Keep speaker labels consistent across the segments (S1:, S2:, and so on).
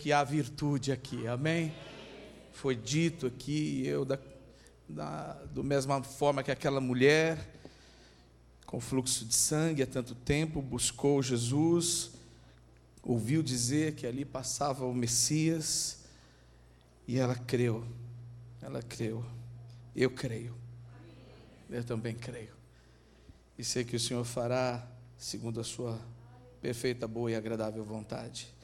S1: que há virtude aqui, amém? Foi dito aqui, eu da, da do mesma forma que aquela mulher com fluxo de sangue há tanto tempo buscou Jesus, ouviu dizer que ali passava o Messias e ela creu. Ela creu. Eu creio. Eu também creio. E sei que o Senhor fará segundo a sua perfeita, boa e agradável vontade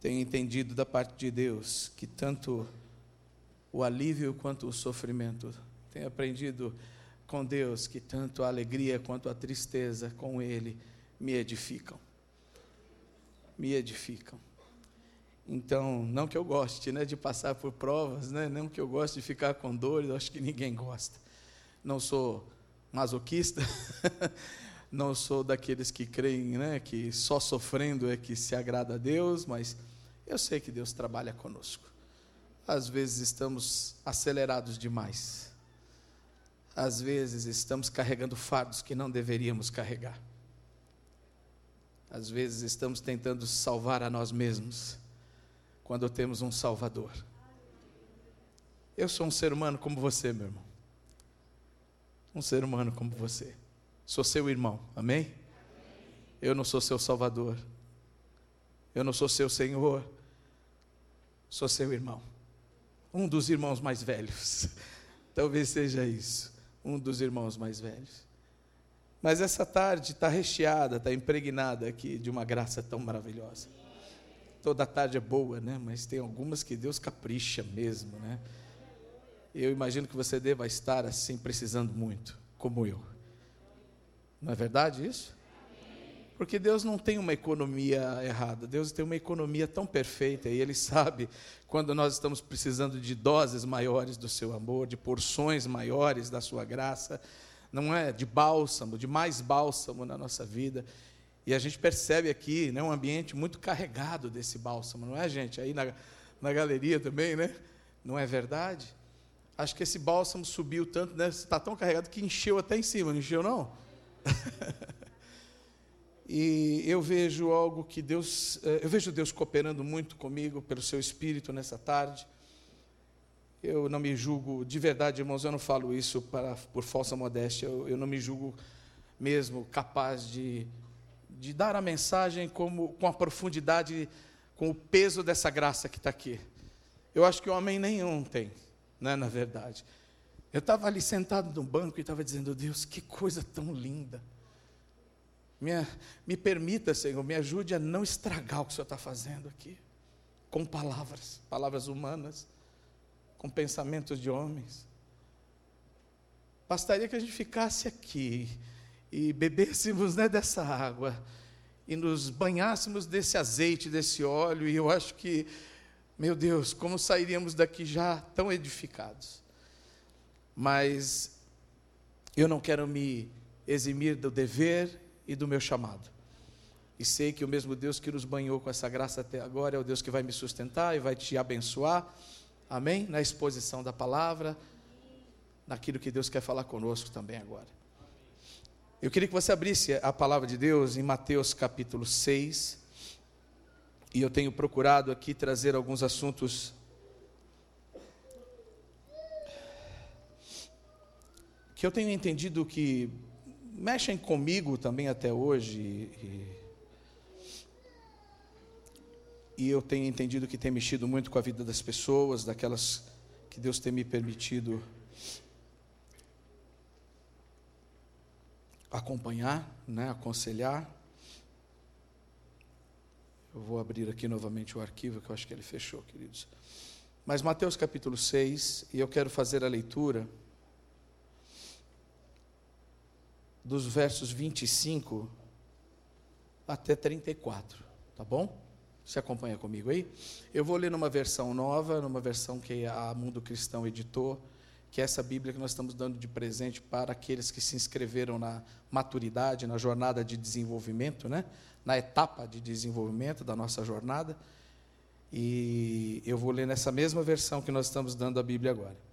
S1: tenho entendido da parte de Deus que tanto o alívio quanto o sofrimento, tenho aprendido com Deus que tanto a alegria quanto a tristeza com Ele me edificam. Me edificam. Então, não que eu goste né, de passar por provas, né, não que eu goste de ficar com dores, acho que ninguém gosta. Não sou masoquista, não sou daqueles que creem né, que só sofrendo é que se agrada a Deus, mas eu sei que Deus trabalha conosco. Às vezes estamos acelerados demais. Às vezes estamos carregando fardos que não deveríamos carregar. Às vezes estamos tentando salvar a nós mesmos, quando temos um Salvador. Eu sou um ser humano como você, meu irmão. Um ser humano como você. Sou seu irmão, amém? Eu não sou seu Salvador. Eu não sou seu Senhor sou seu irmão. Um dos irmãos mais velhos. Talvez seja isso. Um dos irmãos mais velhos. Mas essa tarde está recheada, está impregnada aqui de uma graça tão maravilhosa. Toda tarde é boa, né? Mas tem algumas que Deus capricha mesmo, né? Eu imagino que você deva estar assim precisando muito, como eu. Não é verdade isso? Porque Deus não tem uma economia errada, Deus tem uma economia tão perfeita e Ele sabe quando nós estamos precisando de doses maiores do seu amor, de porções maiores da sua graça, não é? De bálsamo, de mais bálsamo na nossa vida. E a gente percebe aqui né, um ambiente muito carregado desse bálsamo, não é, gente? Aí na, na galeria também, né? Não é verdade? Acho que esse bálsamo subiu tanto, né? Está tão carregado que encheu até em cima, não encheu, não? E eu vejo algo que Deus, eh, eu vejo Deus cooperando muito comigo pelo seu espírito nessa tarde. Eu não me julgo, de verdade, irmãos, eu não falo isso para, por falsa modéstia, eu, eu não me julgo mesmo capaz de, de dar a mensagem como, com a profundidade, com o peso dessa graça que está aqui. Eu acho que homem nenhum tem, né, na verdade. Eu estava ali sentado no banco e estava dizendo, Deus, que coisa tão linda. Me, me permita, Senhor, me ajude a não estragar o que o Senhor está fazendo aqui, com palavras, palavras humanas, com pensamentos de homens. Bastaria que a gente ficasse aqui e bebêssemos né, dessa água e nos banhássemos desse azeite, desse óleo, e eu acho que, meu Deus, como sairíamos daqui já tão edificados. Mas eu não quero me eximir do dever e do meu chamado. E sei que o mesmo Deus que nos banhou com essa graça até agora é o Deus que vai me sustentar e vai te abençoar. Amém? Na exposição da palavra, naquilo que Deus quer falar conosco também agora. Eu queria que você abrisse a palavra de Deus em Mateus capítulo 6. E eu tenho procurado aqui trazer alguns assuntos que eu tenho entendido que mexem comigo também até hoje. E, e eu tenho entendido que tem mexido muito com a vida das pessoas, daquelas que Deus tem me permitido acompanhar, né, aconselhar. Eu vou abrir aqui novamente o arquivo, que eu acho que ele fechou, queridos. Mas Mateus capítulo 6, e eu quero fazer a leitura dos versos 25 até 34, tá bom? Você acompanha comigo aí? Eu vou ler numa versão nova, numa versão que a Mundo Cristão editou, que é essa Bíblia que nós estamos dando de presente para aqueles que se inscreveram na maturidade, na jornada de desenvolvimento, né? na etapa de desenvolvimento da nossa jornada. E eu vou ler nessa mesma versão que nós estamos dando a Bíblia agora.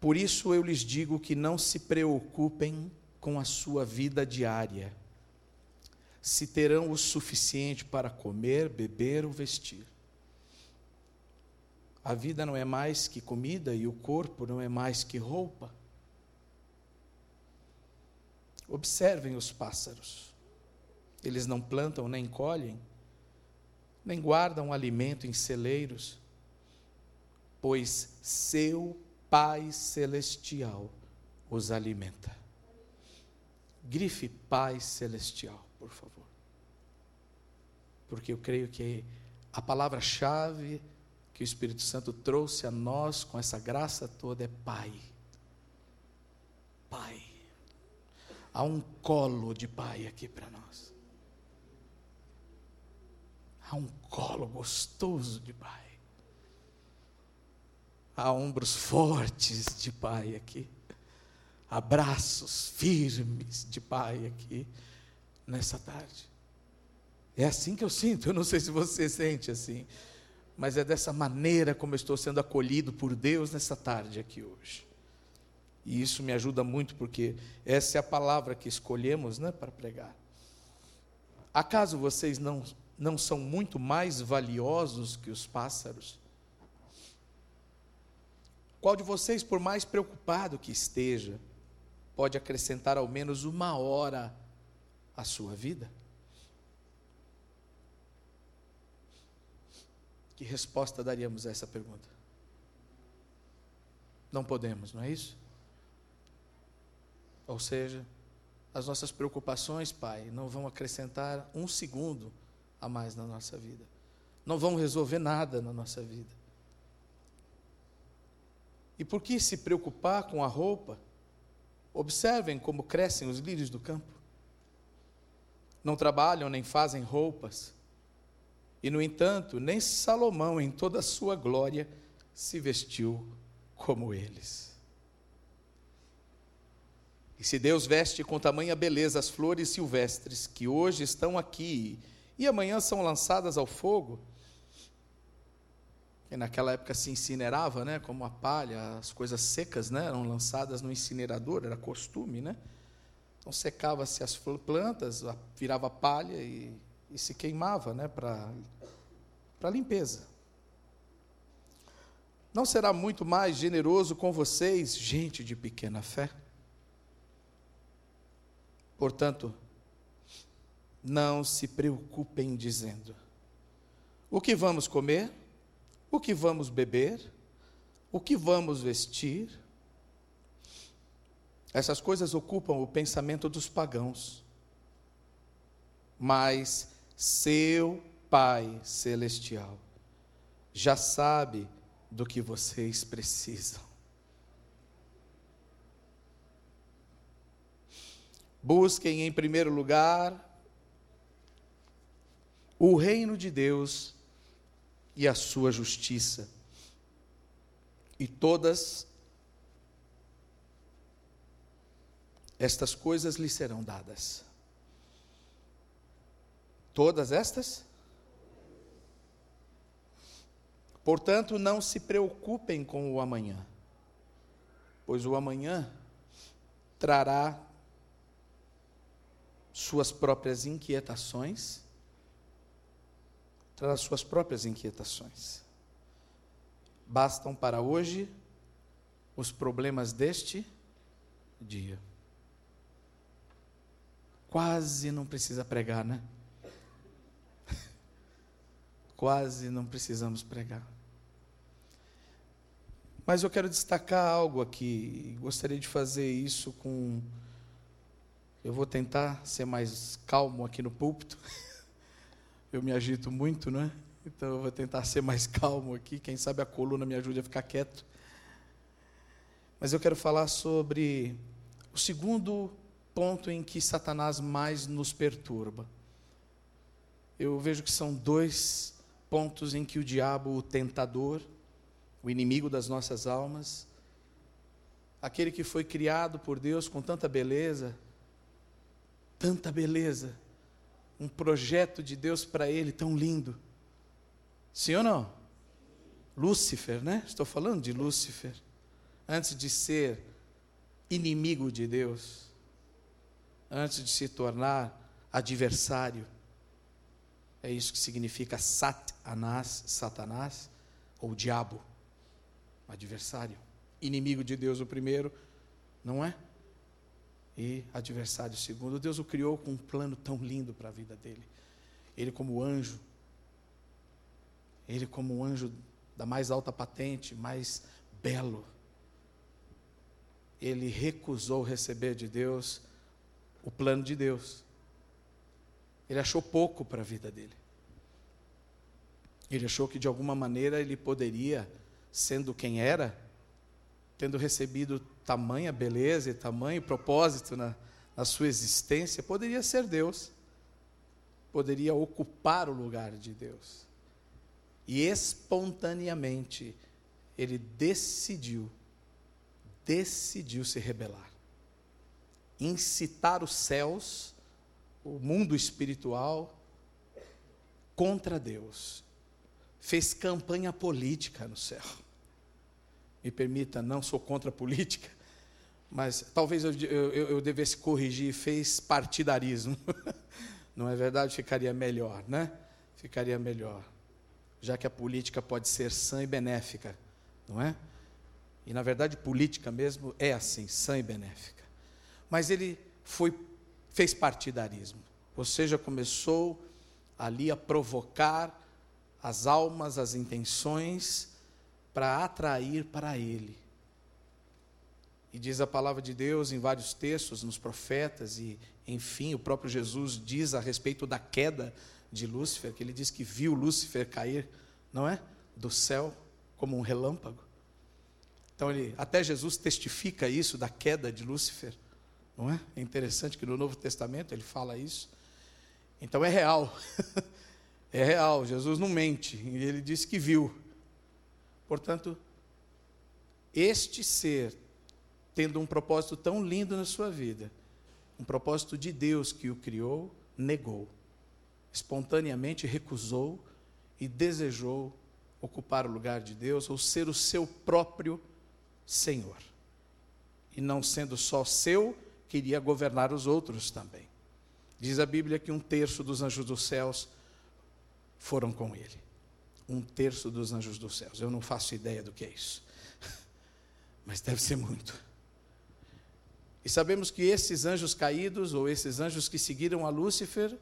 S1: Por isso eu lhes digo que não se preocupem com a sua vida diária, se terão o suficiente para comer, beber ou vestir. A vida não é mais que comida e o corpo não é mais que roupa. Observem os pássaros. Eles não plantam nem colhem, nem guardam alimento em celeiros, pois seu Pai Celestial os alimenta. Grife Pai Celestial, por favor. Porque eu creio que a palavra-chave que o Espírito Santo trouxe a nós com essa graça toda é Pai. Pai. Há um colo de Pai aqui para nós. Há um colo gostoso de Pai. Há ombros fortes de Pai aqui. Abraços firmes de Pai aqui nessa tarde. É assim que eu sinto. Eu não sei se você sente assim, mas é dessa maneira como eu estou sendo acolhido por Deus nessa tarde aqui hoje. E isso me ajuda muito porque essa é a palavra que escolhemos, né, para pregar. Acaso vocês não não são muito mais valiosos que os pássaros? Qual de vocês, por mais preocupado que esteja, pode acrescentar ao menos uma hora à sua vida? Que resposta daríamos a essa pergunta? Não podemos, não é isso? Ou seja, as nossas preocupações, Pai, não vão acrescentar um segundo a mais na nossa vida. Não vão resolver nada na nossa vida. E por que se preocupar com a roupa? Observem como crescem os lírios do campo. Não trabalham nem fazem roupas. E, no entanto, nem Salomão, em toda a sua glória, se vestiu como eles. E se Deus veste com tamanha beleza as flores silvestres que hoje estão aqui e amanhã são lançadas ao fogo, que naquela época se incinerava, né, como a palha, as coisas secas, né, eram lançadas no incinerador, era costume, né? Então secava-se as plantas, virava palha e, e se queimava, né, para para limpeza. Não será muito mais generoso com vocês, gente de pequena fé? Portanto, não se preocupem dizendo: o que vamos comer? O que vamos beber, o que vamos vestir. Essas coisas ocupam o pensamento dos pagãos. Mas seu Pai Celestial já sabe do que vocês precisam. Busquem em primeiro lugar o reino de Deus e a sua justiça. E todas estas coisas lhe serão dadas. Todas estas? Portanto, não se preocupem com o amanhã, pois o amanhã trará suas próprias inquietações traz suas próprias inquietações. Bastam para hoje os problemas deste dia. Quase não precisa pregar, né? Quase não precisamos pregar. Mas eu quero destacar algo aqui. Gostaria de fazer isso com. Eu vou tentar ser mais calmo aqui no púlpito. eu me agito muito, não é? Então eu vou tentar ser mais calmo aqui. Quem sabe a coluna me ajude a ficar quieto. Mas eu quero falar sobre o segundo ponto em que Satanás mais nos perturba. Eu vejo que são dois pontos em que o diabo, o tentador, o inimigo das nossas almas, aquele que foi criado por Deus com tanta beleza, tanta beleza, um projeto de Deus para ele tão lindo. Sim ou não? Lúcifer, né? Estou falando de Lúcifer. Antes de ser inimigo de Deus, antes de se tornar adversário. É isso que significa Satanás, Satanás, ou diabo, adversário. Inimigo de Deus, o primeiro, não é? E adversário, segundo. Deus o criou com um plano tão lindo para a vida dele. Ele, como anjo, ele, como um anjo da mais alta patente, mais belo, ele recusou receber de Deus o plano de Deus. Ele achou pouco para a vida dele. Ele achou que de alguma maneira ele poderia, sendo quem era, tendo recebido tamanha beleza e tamanho propósito na, na sua existência, poderia ser Deus, poderia ocupar o lugar de Deus. E espontaneamente ele decidiu, decidiu se rebelar, incitar os céus, o mundo espiritual, contra Deus. Fez campanha política no céu. Me permita, não sou contra a política, mas talvez eu, eu, eu devesse corrigir, fez partidarismo. Não é verdade? Ficaria melhor, né? Ficaria melhor já que a política pode ser sã e benéfica, não é? E na verdade, política mesmo é assim, sã e benéfica. Mas ele foi fez partidarismo, ou seja, começou ali a provocar as almas, as intenções para atrair para ele. E diz a palavra de Deus em vários textos, nos profetas, e enfim, o próprio Jesus diz a respeito da queda de Lúcifer, que ele diz que viu Lúcifer cair, não é? Do céu como um relâmpago. Então ele, até Jesus testifica isso da queda de Lúcifer, não é? É interessante que no Novo Testamento ele fala isso. Então é real. é real, Jesus não mente, ele disse que viu. Portanto, este ser tendo um propósito tão lindo na sua vida, um propósito de Deus que o criou, negou espontaneamente recusou e desejou ocupar o lugar de Deus ou ser o seu próprio Senhor. E não sendo só seu, queria governar os outros também. Diz a Bíblia que um terço dos anjos dos céus foram com ele. Um terço dos anjos dos céus. Eu não faço ideia do que é isso. Mas deve ser muito. E sabemos que esses anjos caídos, ou esses anjos que seguiram a Lúcifer,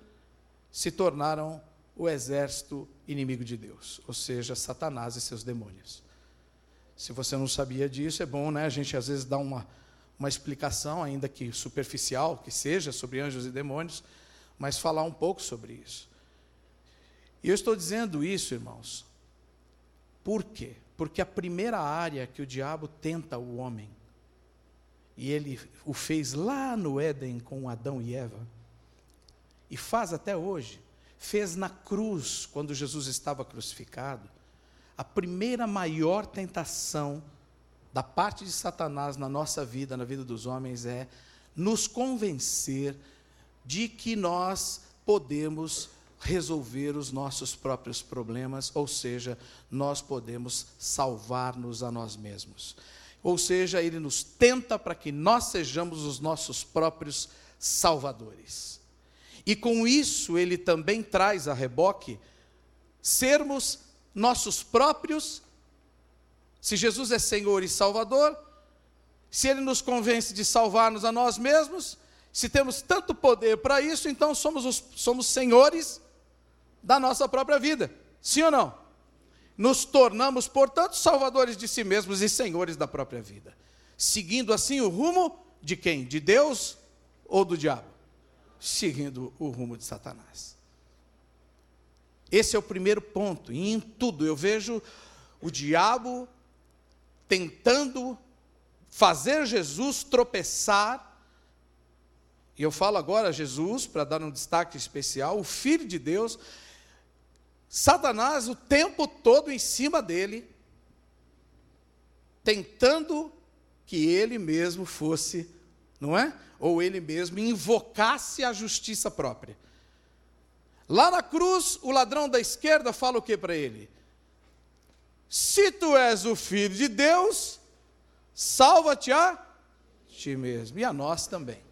S1: se tornaram o exército inimigo de Deus, ou seja, Satanás e seus demônios. Se você não sabia disso, é bom, né? A gente às vezes dá uma, uma explicação, ainda que superficial, que seja, sobre anjos e demônios, mas falar um pouco sobre isso. E eu estou dizendo isso, irmãos, por quê? Porque a primeira área que o diabo tenta o homem, e ele o fez lá no Éden com Adão e Eva, e faz até hoje, fez na cruz, quando Jesus estava crucificado, a primeira maior tentação da parte de Satanás na nossa vida, na vida dos homens, é nos convencer de que nós podemos resolver os nossos próprios problemas, ou seja, nós podemos salvar-nos a nós mesmos. Ou seja, ele nos tenta para que nós sejamos os nossos próprios salvadores. E com isso ele também traz a reboque sermos nossos próprios. Se Jesus é Senhor e Salvador, se ele nos convence de salvar-nos a nós mesmos, se temos tanto poder para isso, então somos, os, somos senhores da nossa própria vida. Sim ou não? Nos tornamos, portanto, salvadores de si mesmos e senhores da própria vida. Seguindo assim o rumo de quem? De Deus ou do diabo? seguindo o rumo de Satanás. Esse é o primeiro ponto. E em tudo eu vejo o diabo tentando fazer Jesus tropeçar. E eu falo agora Jesus, para dar um destaque especial, o Filho de Deus, Satanás o tempo todo em cima dele, tentando que ele mesmo fosse, não é? ou ele mesmo invocasse a justiça própria. Lá na cruz, o ladrão da esquerda fala o que para ele? Se tu és o filho de Deus, salva-te a ti mesmo e a nós também.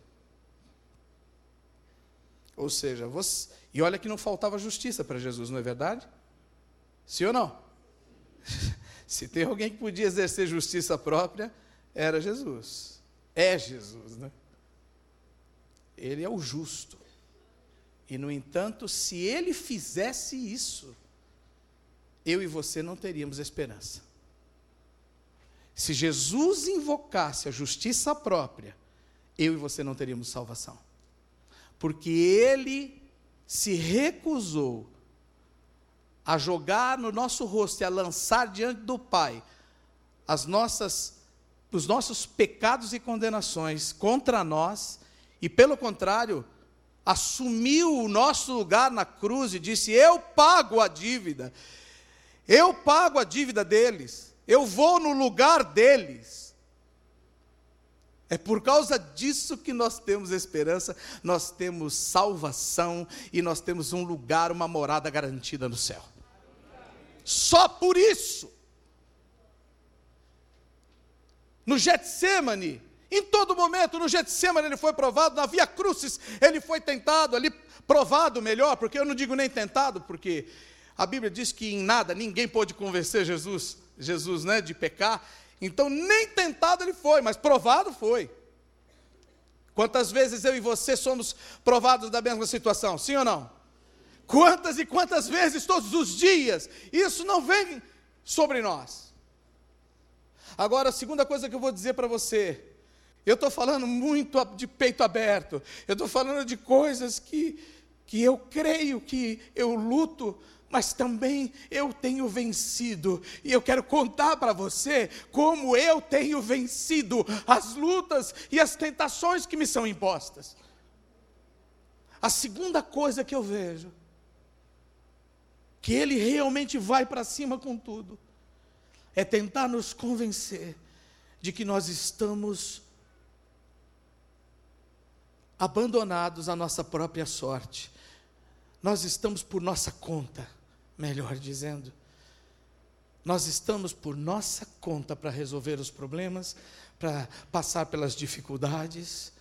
S1: Ou seja, você, e olha que não faltava justiça para Jesus, não é verdade? Sim ou não? Se tem alguém que podia exercer justiça própria, era Jesus. É Jesus, né? Ele é o justo. E, no entanto, se ele fizesse isso, eu e você não teríamos esperança. Se Jesus invocasse a justiça própria, eu e você não teríamos salvação. Porque ele se recusou a jogar no nosso rosto e a lançar diante do Pai as nossas os nossos pecados e condenações contra nós, e pelo contrário, assumiu o nosso lugar na cruz e disse: Eu pago a dívida, eu pago a dívida deles, eu vou no lugar deles. É por causa disso que nós temos esperança, nós temos salvação e nós temos um lugar, uma morada garantida no céu. Só por isso. No Getsemane, em todo momento, no Getsemane ele foi provado, na Via Crucis ele foi tentado, ali provado melhor, porque eu não digo nem tentado, porque a Bíblia diz que em nada ninguém pôde convencer Jesus, Jesus, né, de pecar. Então nem tentado ele foi, mas provado foi. Quantas vezes eu e você somos provados da mesma situação? Sim ou não? Quantas e quantas vezes todos os dias? Isso não vem sobre nós. Agora, a segunda coisa que eu vou dizer para você, eu estou falando muito de peito aberto, eu estou falando de coisas que, que eu creio que eu luto, mas também eu tenho vencido, e eu quero contar para você como eu tenho vencido as lutas e as tentações que me são impostas. A segunda coisa que eu vejo que ele realmente vai para cima com tudo, é tentar nos convencer de que nós estamos abandonados à nossa própria sorte. Nós estamos por nossa conta, melhor dizendo. Nós estamos por nossa conta para resolver os problemas, para passar pelas dificuldades,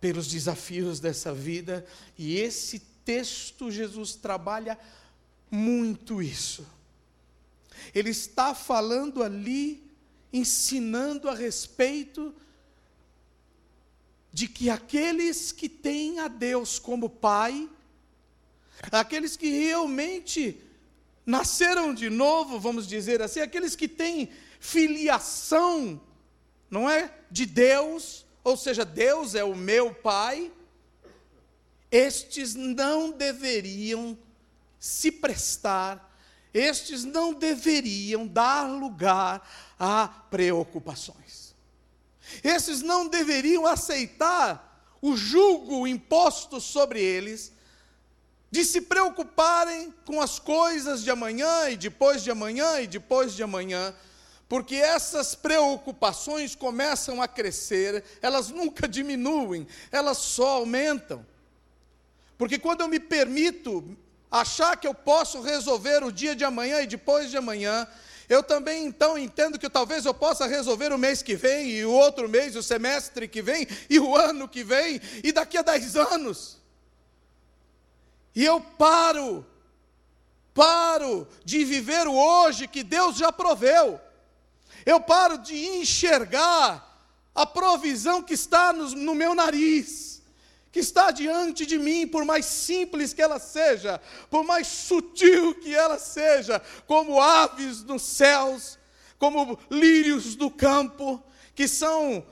S1: pelos desafios dessa vida, e esse texto Jesus trabalha muito isso. Ele está falando ali, ensinando a respeito de que aqueles que têm a Deus como Pai, aqueles que realmente nasceram de novo, vamos dizer assim, aqueles que têm filiação, não é? De Deus, ou seja, Deus é o meu Pai, estes não deveriam se prestar, estes não deveriam dar lugar a preocupações. Estes não deveriam aceitar o julgo imposto sobre eles de se preocuparem com as coisas de amanhã e depois de amanhã e depois de amanhã, porque essas preocupações começam a crescer, elas nunca diminuem, elas só aumentam. Porque quando eu me permito achar que eu posso resolver o dia de amanhã e depois de amanhã, eu também então entendo que talvez eu possa resolver o mês que vem, e o outro mês, o semestre que vem, e o ano que vem, e daqui a dez anos. E eu paro, paro de viver o hoje que Deus já proveu. Eu paro de enxergar a provisão que está no, no meu nariz que está diante de mim, por mais simples que ela seja, por mais sutil que ela seja, como aves nos céus, como lírios do campo, que são,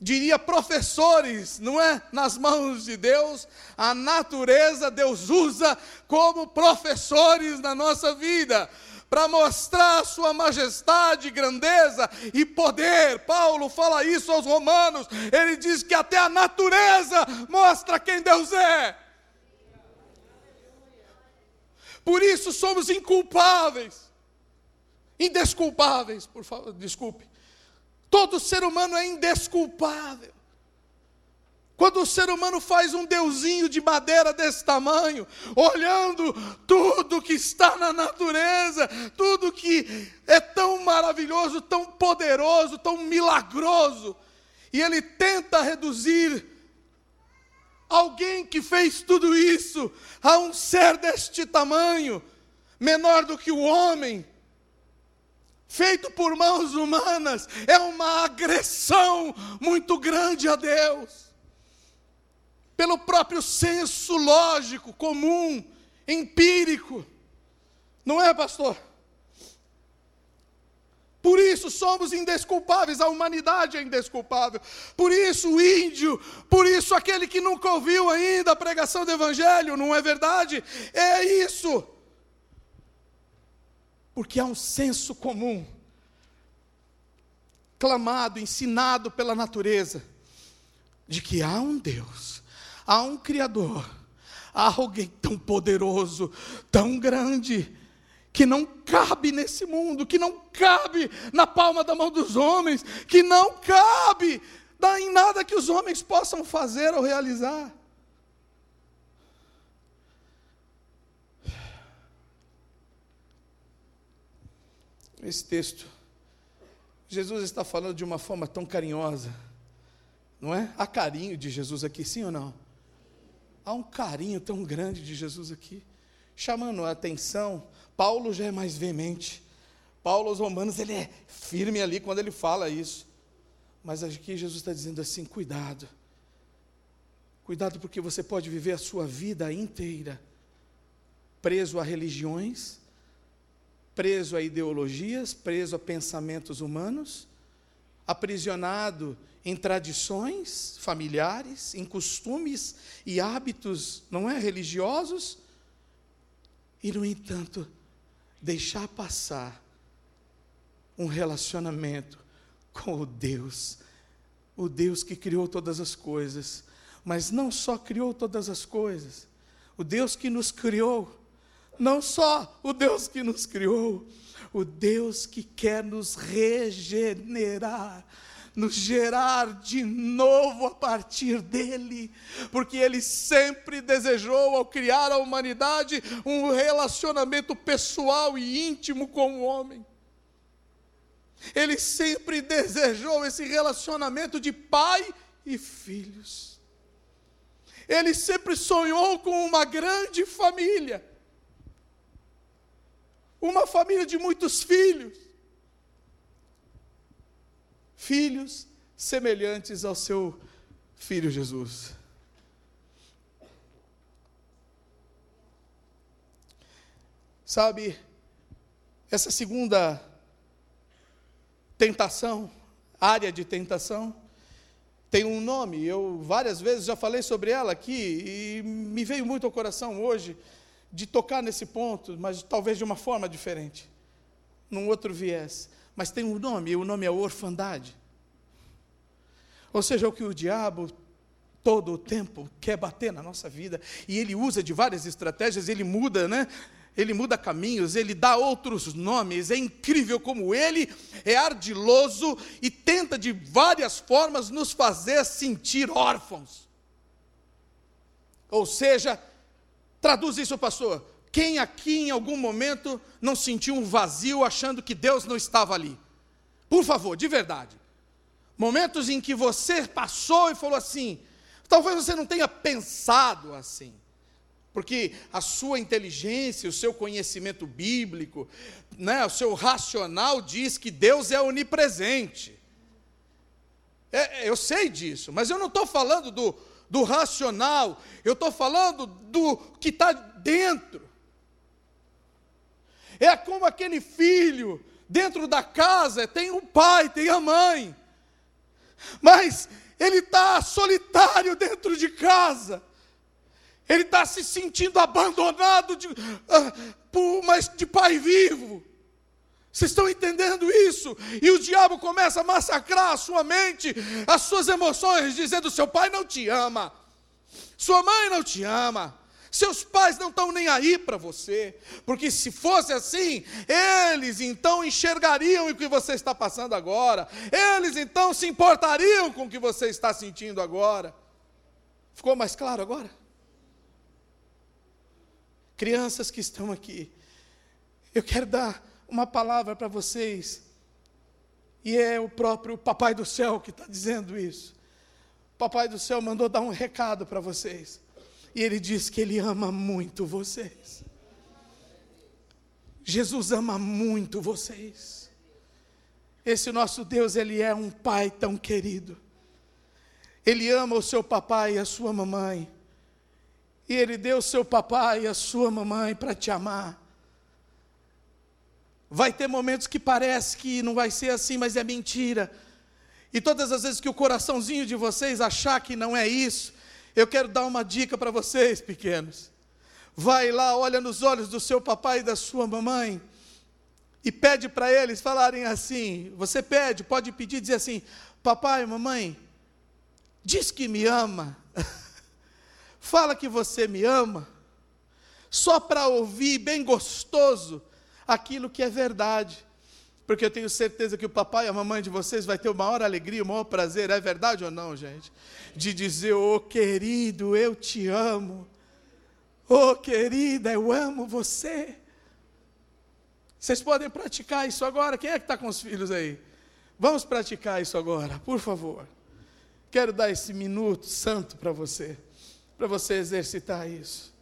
S1: diria, professores, não é? Nas mãos de Deus, a natureza Deus usa como professores na nossa vida para mostrar a sua majestade, grandeza e poder. Paulo fala isso aos romanos. Ele diz que até a natureza mostra quem Deus é. Por isso somos inculpáveis. Indesculpáveis, por favor, desculpe. Todo ser humano é indesculpável. Quando o ser humano faz um deusinho de madeira desse tamanho, olhando tudo que está na natureza, tudo que é tão maravilhoso, tão poderoso, tão milagroso, e ele tenta reduzir alguém que fez tudo isso a um ser deste tamanho, menor do que o homem, feito por mãos humanas, é uma agressão muito grande a Deus. Pelo próprio senso lógico, comum, empírico. Não é, pastor? Por isso somos indesculpáveis, a humanidade é indesculpável. Por isso o índio, por isso aquele que nunca ouviu ainda a pregação do Evangelho, não é verdade? É isso. Porque há um senso comum, clamado, ensinado pela natureza, de que há um Deus, há um Criador, há alguém tão poderoso, tão grande, que não cabe nesse mundo, que não cabe na palma da mão dos homens, que não cabe em nada que os homens possam fazer ou realizar. Esse texto, Jesus está falando de uma forma tão carinhosa, não é? Há carinho de Jesus aqui, sim ou não? Há um carinho tão grande de Jesus aqui, chamando a atenção Paulo já é mais veemente. Paulo aos Romanos, ele é firme ali quando ele fala isso. Mas aqui Jesus está dizendo assim: cuidado. Cuidado, porque você pode viver a sua vida inteira preso a religiões, preso a ideologias, preso a pensamentos humanos, aprisionado em tradições familiares, em costumes e hábitos, não é religiosos, e no entanto, deixar passar um relacionamento com o Deus, o Deus que criou todas as coisas, mas não só criou todas as coisas, o Deus que nos criou, não só o Deus que nos criou, o Deus que quer nos regenerar, nos gerar de novo a partir dele, porque ele sempre desejou, ao criar a humanidade, um relacionamento pessoal e íntimo com o homem. Ele sempre desejou esse relacionamento de pai e filhos. Ele sempre sonhou com uma grande família, uma família de muitos filhos. Filhos semelhantes ao seu filho Jesus. Sabe, essa segunda tentação, área de tentação, tem um nome, eu várias vezes já falei sobre ela aqui e me veio muito ao coração hoje de tocar nesse ponto, mas talvez de uma forma diferente, num outro viés mas tem um nome, e o nome é orfandade. Ou seja, o que o diabo todo o tempo quer bater na nossa vida, e ele usa de várias estratégias, ele muda, né? Ele muda caminhos, ele dá outros nomes. É incrível como ele é ardiloso e tenta de várias formas nos fazer sentir órfãos. Ou seja, traduz isso, pastor. Quem aqui em algum momento não sentiu um vazio achando que Deus não estava ali? Por favor, de verdade. Momentos em que você passou e falou assim, talvez você não tenha pensado assim, porque a sua inteligência, o seu conhecimento bíblico, né, o seu racional diz que Deus é onipresente. É, eu sei disso, mas eu não estou falando do, do racional, eu estou falando do que está dentro. É como aquele filho dentro da casa, tem o pai, tem a mãe, mas ele está solitário dentro de casa. Ele está se sentindo abandonado de, uh, por, mas de pai vivo. Vocês estão entendendo isso? E o diabo começa a massacrar a sua mente, as suas emoções, dizendo: seu pai não te ama, sua mãe não te ama, seus pais não estão nem aí para você, porque se fosse assim, eles então enxergariam o que você está passando agora, eles então se importariam com o que você está sentindo agora. Ficou mais claro agora? Crianças que estão aqui, eu quero dar uma palavra para vocês, e é o próprio Papai do Céu que está dizendo isso. Papai do céu mandou dar um recado para vocês. E ele diz que ele ama muito vocês. Jesus ama muito vocês. Esse nosso Deus, ele é um pai tão querido. Ele ama o seu papai e a sua mamãe. E ele deu o seu papai e a sua mamãe para te amar. Vai ter momentos que parece que não vai ser assim, mas é mentira. E todas as vezes que o coraçãozinho de vocês achar que não é isso, eu quero dar uma dica para vocês, pequenos. Vai lá, olha nos olhos do seu papai e da sua mamãe e pede para eles falarem assim. Você pede, pode pedir, dizer assim: Papai, mamãe, diz que me ama. Fala que você me ama. Só para ouvir bem gostoso aquilo que é verdade porque eu tenho certeza que o papai e a mamãe de vocês vai ter o maior alegria, o maior prazer, é verdade ou não, gente? De dizer, ô oh, querido, eu te amo. Ô oh, querida, eu amo você. Vocês podem praticar isso agora? Quem é que está com os filhos aí? Vamos praticar isso agora, por favor. Quero dar esse minuto santo para você, para você exercitar isso.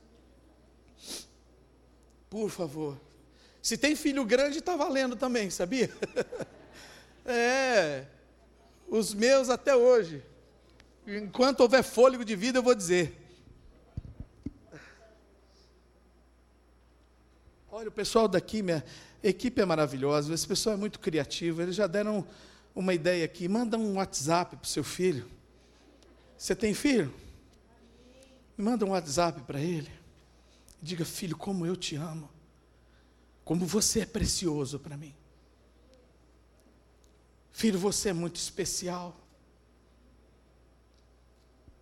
S1: Por favor. Se tem filho grande, está valendo também, sabia? é, os meus até hoje. Enquanto houver fôlego de vida, eu vou dizer. Olha, o pessoal daqui, minha equipe é maravilhosa, esse pessoal é muito criativo, eles já deram uma ideia aqui. Manda um WhatsApp para o seu filho. Você tem filho? Manda um WhatsApp para ele. Diga, filho, como eu te amo como você é precioso para mim. Filho, você é muito especial.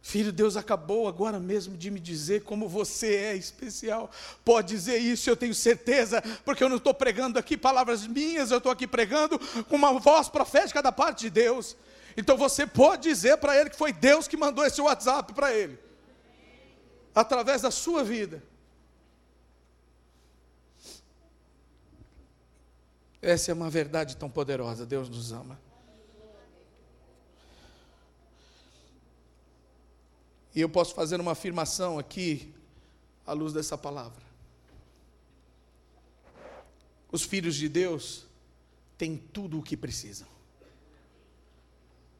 S1: Filho, Deus acabou agora mesmo de me dizer como você é especial. Pode dizer isso, eu tenho certeza, porque eu não estou pregando aqui palavras minhas, eu estou aqui pregando com uma voz profética da parte de Deus. Então você pode dizer para ele que foi Deus que mandou esse WhatsApp para ele, através da sua vida. Essa é uma verdade tão poderosa. Deus nos ama. E eu posso fazer uma afirmação aqui, à luz dessa palavra. Os filhos de Deus têm tudo o que precisam.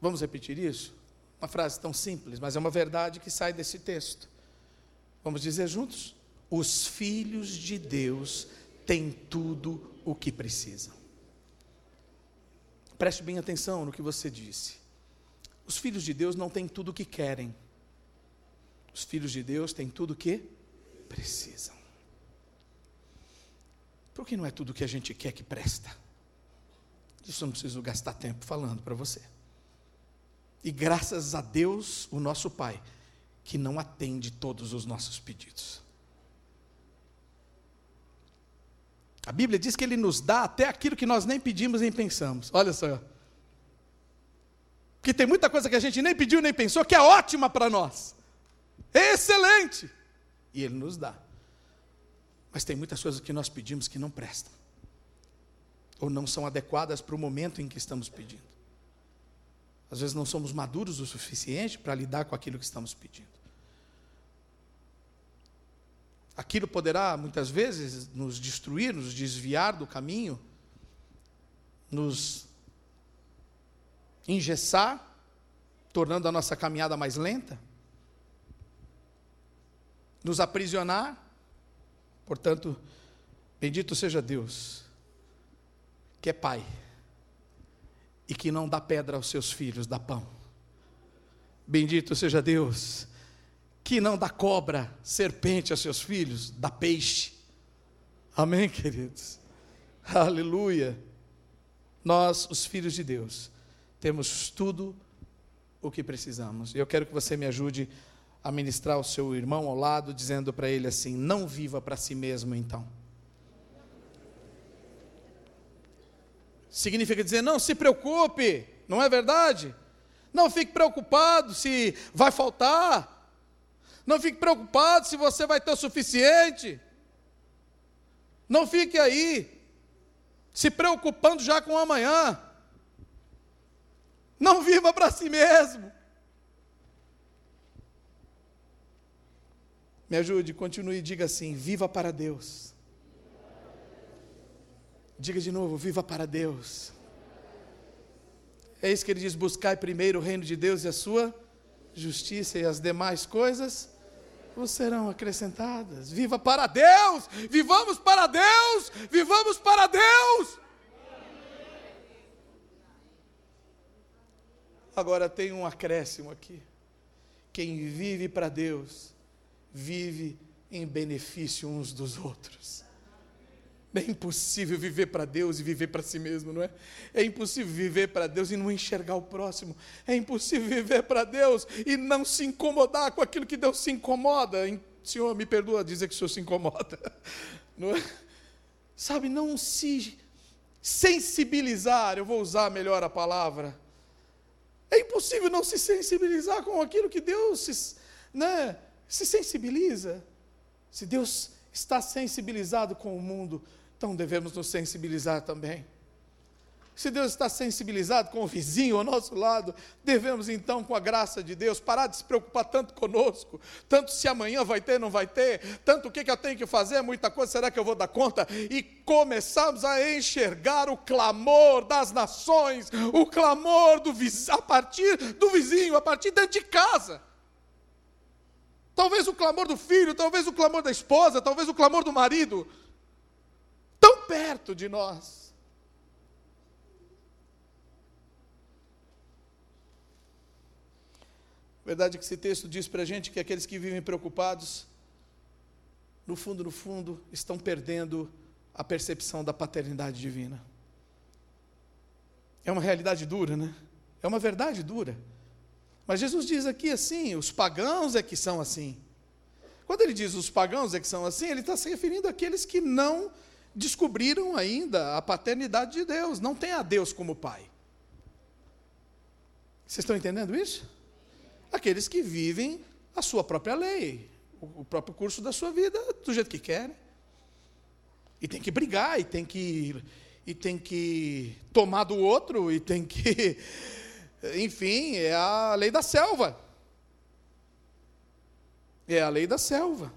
S1: Vamos repetir isso? Uma frase tão simples, mas é uma verdade que sai desse texto. Vamos dizer juntos? Os filhos de Deus têm tudo o que precisam. Preste bem atenção no que você disse. Os filhos de Deus não têm tudo o que querem. Os filhos de Deus têm tudo o que precisam. Porque não é tudo o que a gente quer que presta. Isso eu não preciso gastar tempo falando para você. E graças a Deus, o nosso Pai, que não atende todos os nossos pedidos. A Bíblia diz que Ele nos dá até aquilo que nós nem pedimos nem pensamos. Olha só. Que tem muita coisa que a gente nem pediu nem pensou, que é ótima para nós. É excelente. E Ele nos dá. Mas tem muitas coisas que nós pedimos que não prestam. Ou não são adequadas para o momento em que estamos pedindo. Às vezes não somos maduros o suficiente para lidar com aquilo que estamos pedindo. Aquilo poderá, muitas vezes, nos destruir, nos desviar do caminho, nos engessar, tornando a nossa caminhada mais lenta, nos aprisionar. Portanto, bendito seja Deus, que é Pai e que não dá pedra aos seus filhos, dá pão. Bendito seja Deus que não dá cobra, serpente a seus filhos, dá peixe. Amém, queridos? Aleluia. Nós, os filhos de Deus, temos tudo o que precisamos. E eu quero que você me ajude a ministrar o seu irmão ao lado, dizendo para ele assim: não viva para si mesmo, então. Significa dizer, não se preocupe, não é verdade? Não fique preocupado se vai faltar. Não fique preocupado se você vai ter o suficiente. Não fique aí se preocupando já com amanhã. Não viva para si mesmo. Me ajude, continue e diga assim: viva para Deus. Diga de novo: viva para Deus. É isso que ele diz: buscai primeiro o reino de Deus e a sua justiça, e as demais coisas vos serão acrescentadas. Viva para Deus! Vivamos para Deus! Vivamos para Deus! Agora tem um acréscimo aqui. Quem vive para Deus, vive em benefício uns dos outros. É impossível viver para Deus e viver para si mesmo, não é? É impossível viver para Deus e não enxergar o próximo. É impossível viver para Deus e não se incomodar com aquilo que Deus se incomoda. Senhor, me perdoa dizer que o Senhor se incomoda. Não é? Sabe, não se sensibilizar, eu vou usar melhor a palavra. É impossível não se sensibilizar com aquilo que Deus se, né, se sensibiliza. Se Deus está sensibilizado com o mundo, então devemos nos sensibilizar também. Se Deus está sensibilizado com o vizinho ao nosso lado, devemos então, com a graça de Deus, parar de se preocupar tanto conosco, tanto se amanhã vai ter, não vai ter, tanto o que, eu tenho que fazer, muita coisa, será que eu vou dar conta? E começarmos a enxergar o clamor das nações, o clamor do a partir do vizinho, a partir dentro de casa. Talvez o clamor do filho, talvez o clamor da esposa, talvez o clamor do marido, perto de nós. Verdade que esse texto diz para a gente que aqueles que vivem preocupados, no fundo, no fundo, estão perdendo a percepção da paternidade divina. É uma realidade dura, né? É uma verdade dura. Mas Jesus diz aqui assim: os pagãos é que são assim. Quando ele diz os pagãos é que são assim, ele está se referindo àqueles que não descobriram ainda a paternidade de Deus, não tem a Deus como Pai. Vocês estão entendendo isso? Aqueles que vivem a sua própria lei, o próprio curso da sua vida, do jeito que querem. E tem que brigar, e tem que, e tem que tomar do outro, e tem que enfim, é a lei da selva. É a lei da selva.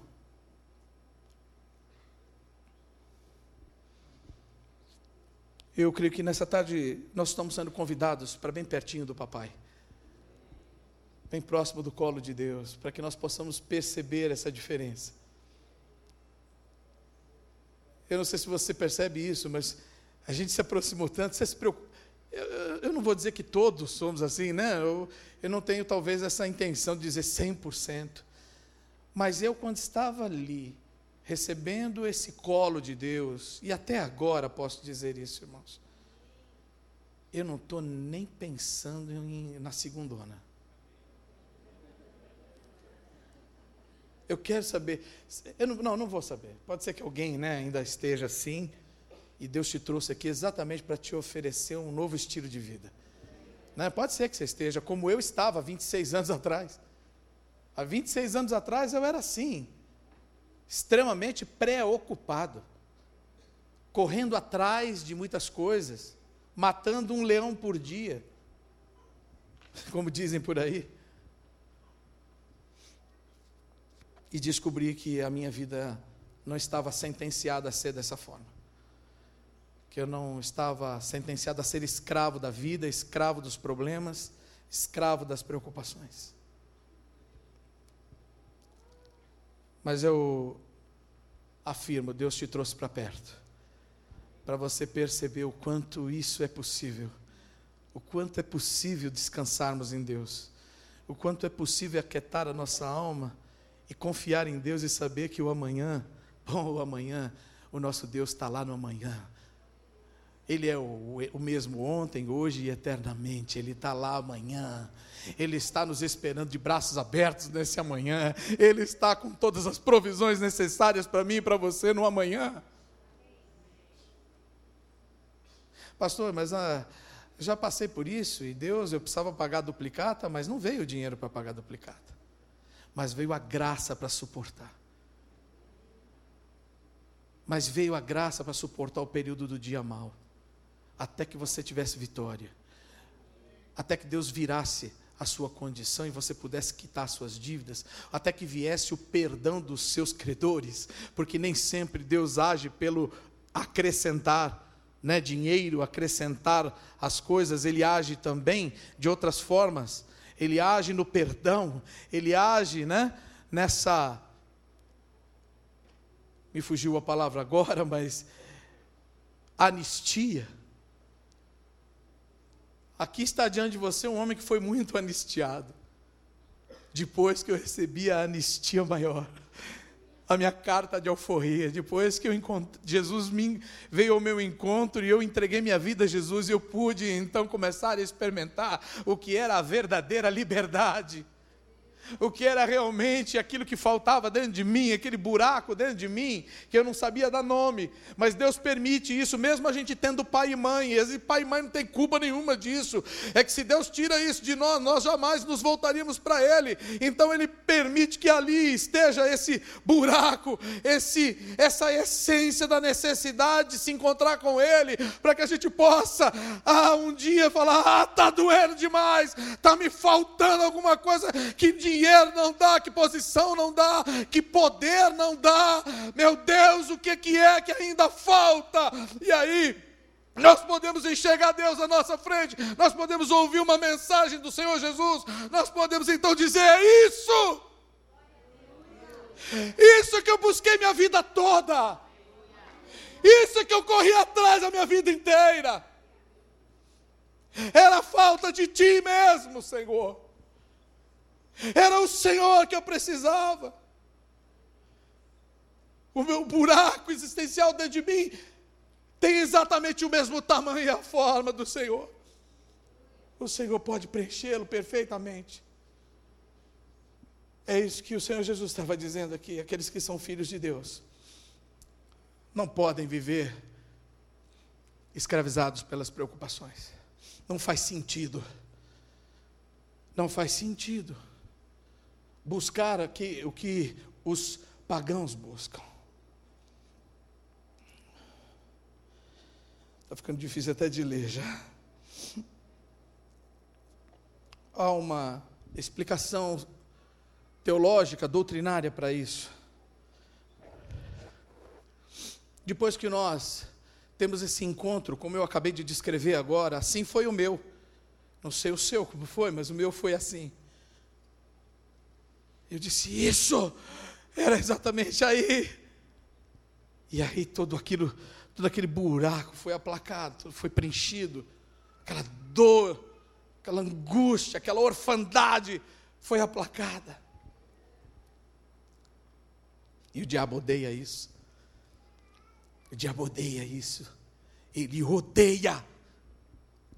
S1: Eu creio que nessa tarde nós estamos sendo convidados para bem pertinho do papai. Bem próximo do colo de Deus, para que nós possamos perceber essa diferença. Eu não sei se você percebe isso, mas a gente se aproximou tanto, você se preocupa eu, eu, não vou dizer que todos somos assim, né? Eu, eu não tenho talvez essa intenção de dizer 100%. Mas eu, quando estava ali, recebendo esse colo de Deus, e até agora posso dizer isso, irmãos, eu não estou nem pensando em, na segundona. Eu quero saber. Eu não, não, não vou saber. Pode ser que alguém né, ainda esteja assim, e Deus te trouxe aqui exatamente para te oferecer um novo estilo de vida. Né? Pode ser que você esteja como eu estava há 26 anos atrás. Há 26 anos atrás eu era assim, extremamente preocupado, correndo atrás de muitas coisas, matando um leão por dia, como dizem por aí. E descobri que a minha vida não estava sentenciada a ser dessa forma que eu não estava sentenciado a ser escravo da vida, escravo dos problemas, escravo das preocupações. Mas eu afirmo, Deus te trouxe para perto, para você perceber o quanto isso é possível, o quanto é possível descansarmos em Deus, o quanto é possível aquietar a nossa alma e confiar em Deus e saber que o amanhã, bom, o amanhã, o nosso Deus está lá no amanhã ele é o, o mesmo ontem, hoje e eternamente. Ele está lá amanhã. Ele está nos esperando de braços abertos nesse amanhã. Ele está com todas as provisões necessárias para mim e para você no amanhã. Pastor, mas ah, já passei por isso e Deus, eu precisava pagar duplicata, mas não veio o dinheiro para pagar duplicata. Mas veio a graça para suportar. Mas veio a graça para suportar o período do dia mau até que você tivesse vitória, até que Deus virasse a sua condição e você pudesse quitar suas dívidas, até que viesse o perdão dos seus credores, porque nem sempre Deus age pelo acrescentar né, dinheiro, acrescentar as coisas, ele age também de outras formas. Ele age no perdão, ele age né, nessa. Me fugiu a palavra agora, mas anistia. Aqui está diante de você um homem que foi muito anistiado. Depois que eu recebi a anistia maior, a minha carta de alforria, depois que eu Jesus me, veio ao meu encontro e eu entreguei minha vida a Jesus, eu pude então começar a experimentar o que era a verdadeira liberdade o que era realmente aquilo que faltava dentro de mim, aquele buraco dentro de mim, que eu não sabia dar nome. Mas Deus permite isso, mesmo a gente tendo pai e mãe, e pai e mãe não tem culpa nenhuma disso. É que se Deus tira isso de nós, nós jamais nos voltaríamos para Ele. Então Ele permite que ali esteja esse buraco, esse, essa essência da necessidade de se encontrar com Ele, para que a gente possa, ah, um dia falar: ah, está doendo demais, está me faltando alguma coisa que dinheiro dinheiro não dá, que posição não dá, que poder não dá. Meu Deus, o que, que é que ainda falta? E aí, nós podemos enxergar Deus à nossa frente, nós podemos ouvir uma mensagem do Senhor Jesus, nós podemos então dizer: é isso, isso que eu busquei minha vida toda, isso que eu corri atrás a minha vida inteira, era falta de Ti mesmo, Senhor. Era o Senhor que eu precisava. O meu buraco existencial dentro de mim tem exatamente o mesmo tamanho e a forma do Senhor. O Senhor pode preenchê-lo perfeitamente. É isso que o Senhor Jesus estava dizendo aqui. Aqueles que são filhos de Deus não podem viver escravizados pelas preocupações. Não faz sentido. Não faz sentido buscar aqui o que os pagãos buscam. Está ficando difícil até de ler já. Há uma explicação teológica, doutrinária para isso. Depois que nós temos esse encontro, como eu acabei de descrever agora, assim foi o meu. Não sei o seu como foi, mas o meu foi assim. Eu disse: Isso! Era exatamente aí. E aí todo aquilo, todo aquele buraco foi aplacado, foi preenchido. Aquela dor, aquela angústia, aquela orfandade foi aplacada. E o diabo odeia isso. O diabo odeia isso. Ele odeia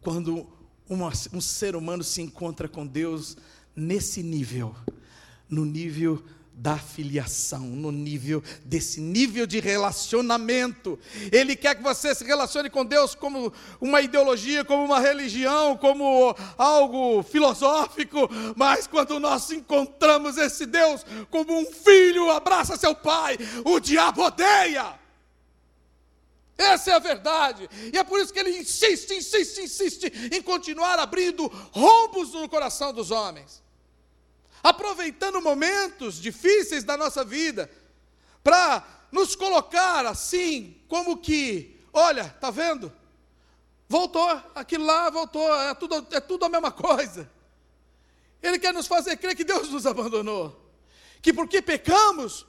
S1: quando uma, um ser humano se encontra com Deus nesse nível no nível da filiação, no nível desse nível de relacionamento. Ele quer que você se relacione com Deus como uma ideologia, como uma religião, como algo filosófico, mas quando nós encontramos esse Deus como um filho, abraça seu pai, o diabo odeia. Essa é a verdade. E é por isso que ele insiste, insiste, insiste em continuar abrindo rombos no coração dos homens aproveitando momentos difíceis da nossa vida, para nos colocar assim, como que, olha, tá vendo? Voltou, aquilo lá voltou, é tudo, é tudo a mesma coisa. Ele quer nos fazer crer que Deus nos abandonou, que porque pecamos,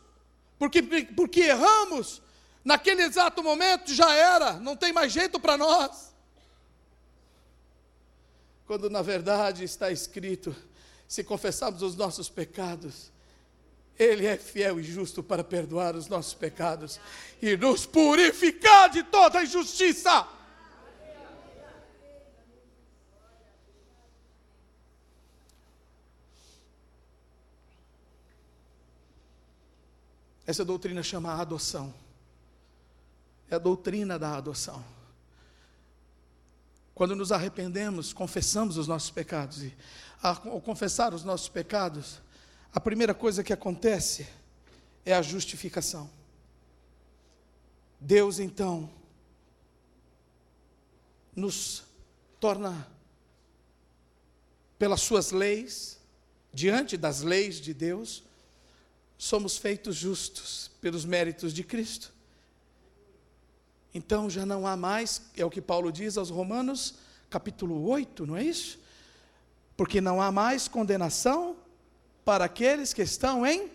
S1: porque, porque erramos, naquele exato momento já era, não tem mais jeito para nós. Quando na verdade está escrito se confessarmos os nossos pecados, Ele é fiel e justo para perdoar os nossos pecados e nos purificar de toda injustiça. Essa doutrina chama adoção. É a doutrina da adoção. Quando nos arrependemos, confessamos os nossos pecados e ao confessar os nossos pecados, a primeira coisa que acontece é a justificação. Deus então nos torna pelas suas leis, diante das leis de Deus, somos feitos justos pelos méritos de Cristo. Então já não há mais, é o que Paulo diz aos Romanos, capítulo 8, não é isso? Porque não há mais condenação para aqueles que estão em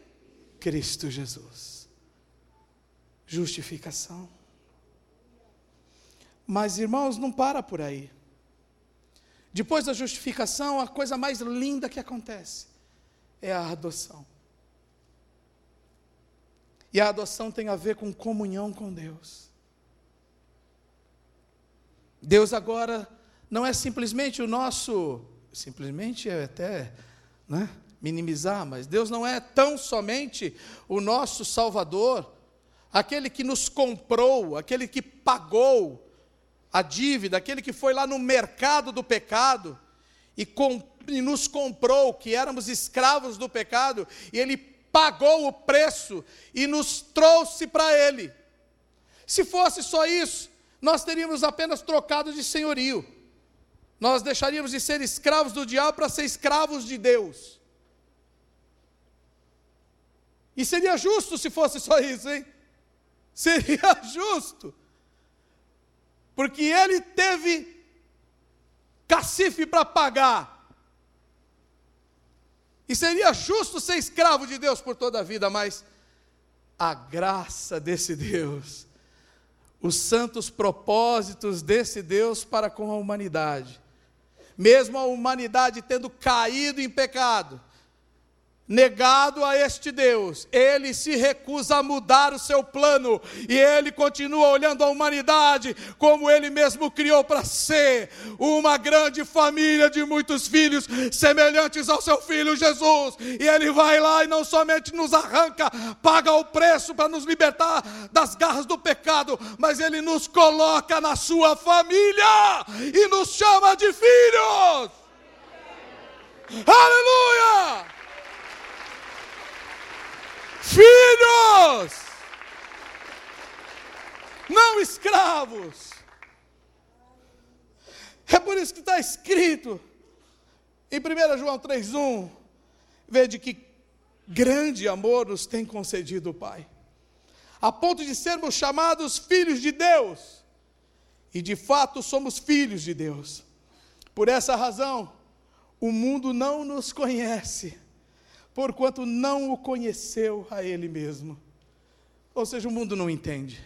S1: Cristo Jesus. Justificação. Mas, irmãos, não para por aí. Depois da justificação, a coisa mais linda que acontece é a adoção. E a adoção tem a ver com comunhão com Deus. Deus agora não é simplesmente o nosso, simplesmente é até né, minimizar, mas Deus não é tão somente o nosso Salvador, aquele que nos comprou, aquele que pagou a dívida, aquele que foi lá no mercado do pecado e, com, e nos comprou, que éramos escravos do pecado, e Ele pagou o preço e nos trouxe para Ele. Se fosse só isso, nós teríamos apenas trocado de senhorio. Nós deixaríamos de ser escravos do diabo para ser escravos de Deus. E seria justo se fosse só isso, hein? Seria justo. Porque ele teve cacife para pagar. E seria justo ser escravo de Deus por toda a vida, mas a graça desse Deus os santos propósitos desse Deus para com a humanidade. Mesmo a humanidade tendo caído em pecado, negado a este Deus, ele se recusa a mudar o seu plano e ele continua olhando a humanidade como ele mesmo criou para ser uma grande família de muitos filhos semelhantes ao seu filho Jesus. E ele vai lá e não somente nos arranca, paga o preço para nos libertar das garras do pecado, mas ele nos coloca na sua família e nos chama de filhos. Aleluia! Filhos, não escravos. É por isso que está escrito em 1 João 3,1: Vede que grande amor nos tem concedido o Pai, a ponto de sermos chamados filhos de Deus, e de fato somos filhos de Deus. Por essa razão, o mundo não nos conhece porquanto não o conheceu a ele mesmo. Ou seja, o mundo não entende.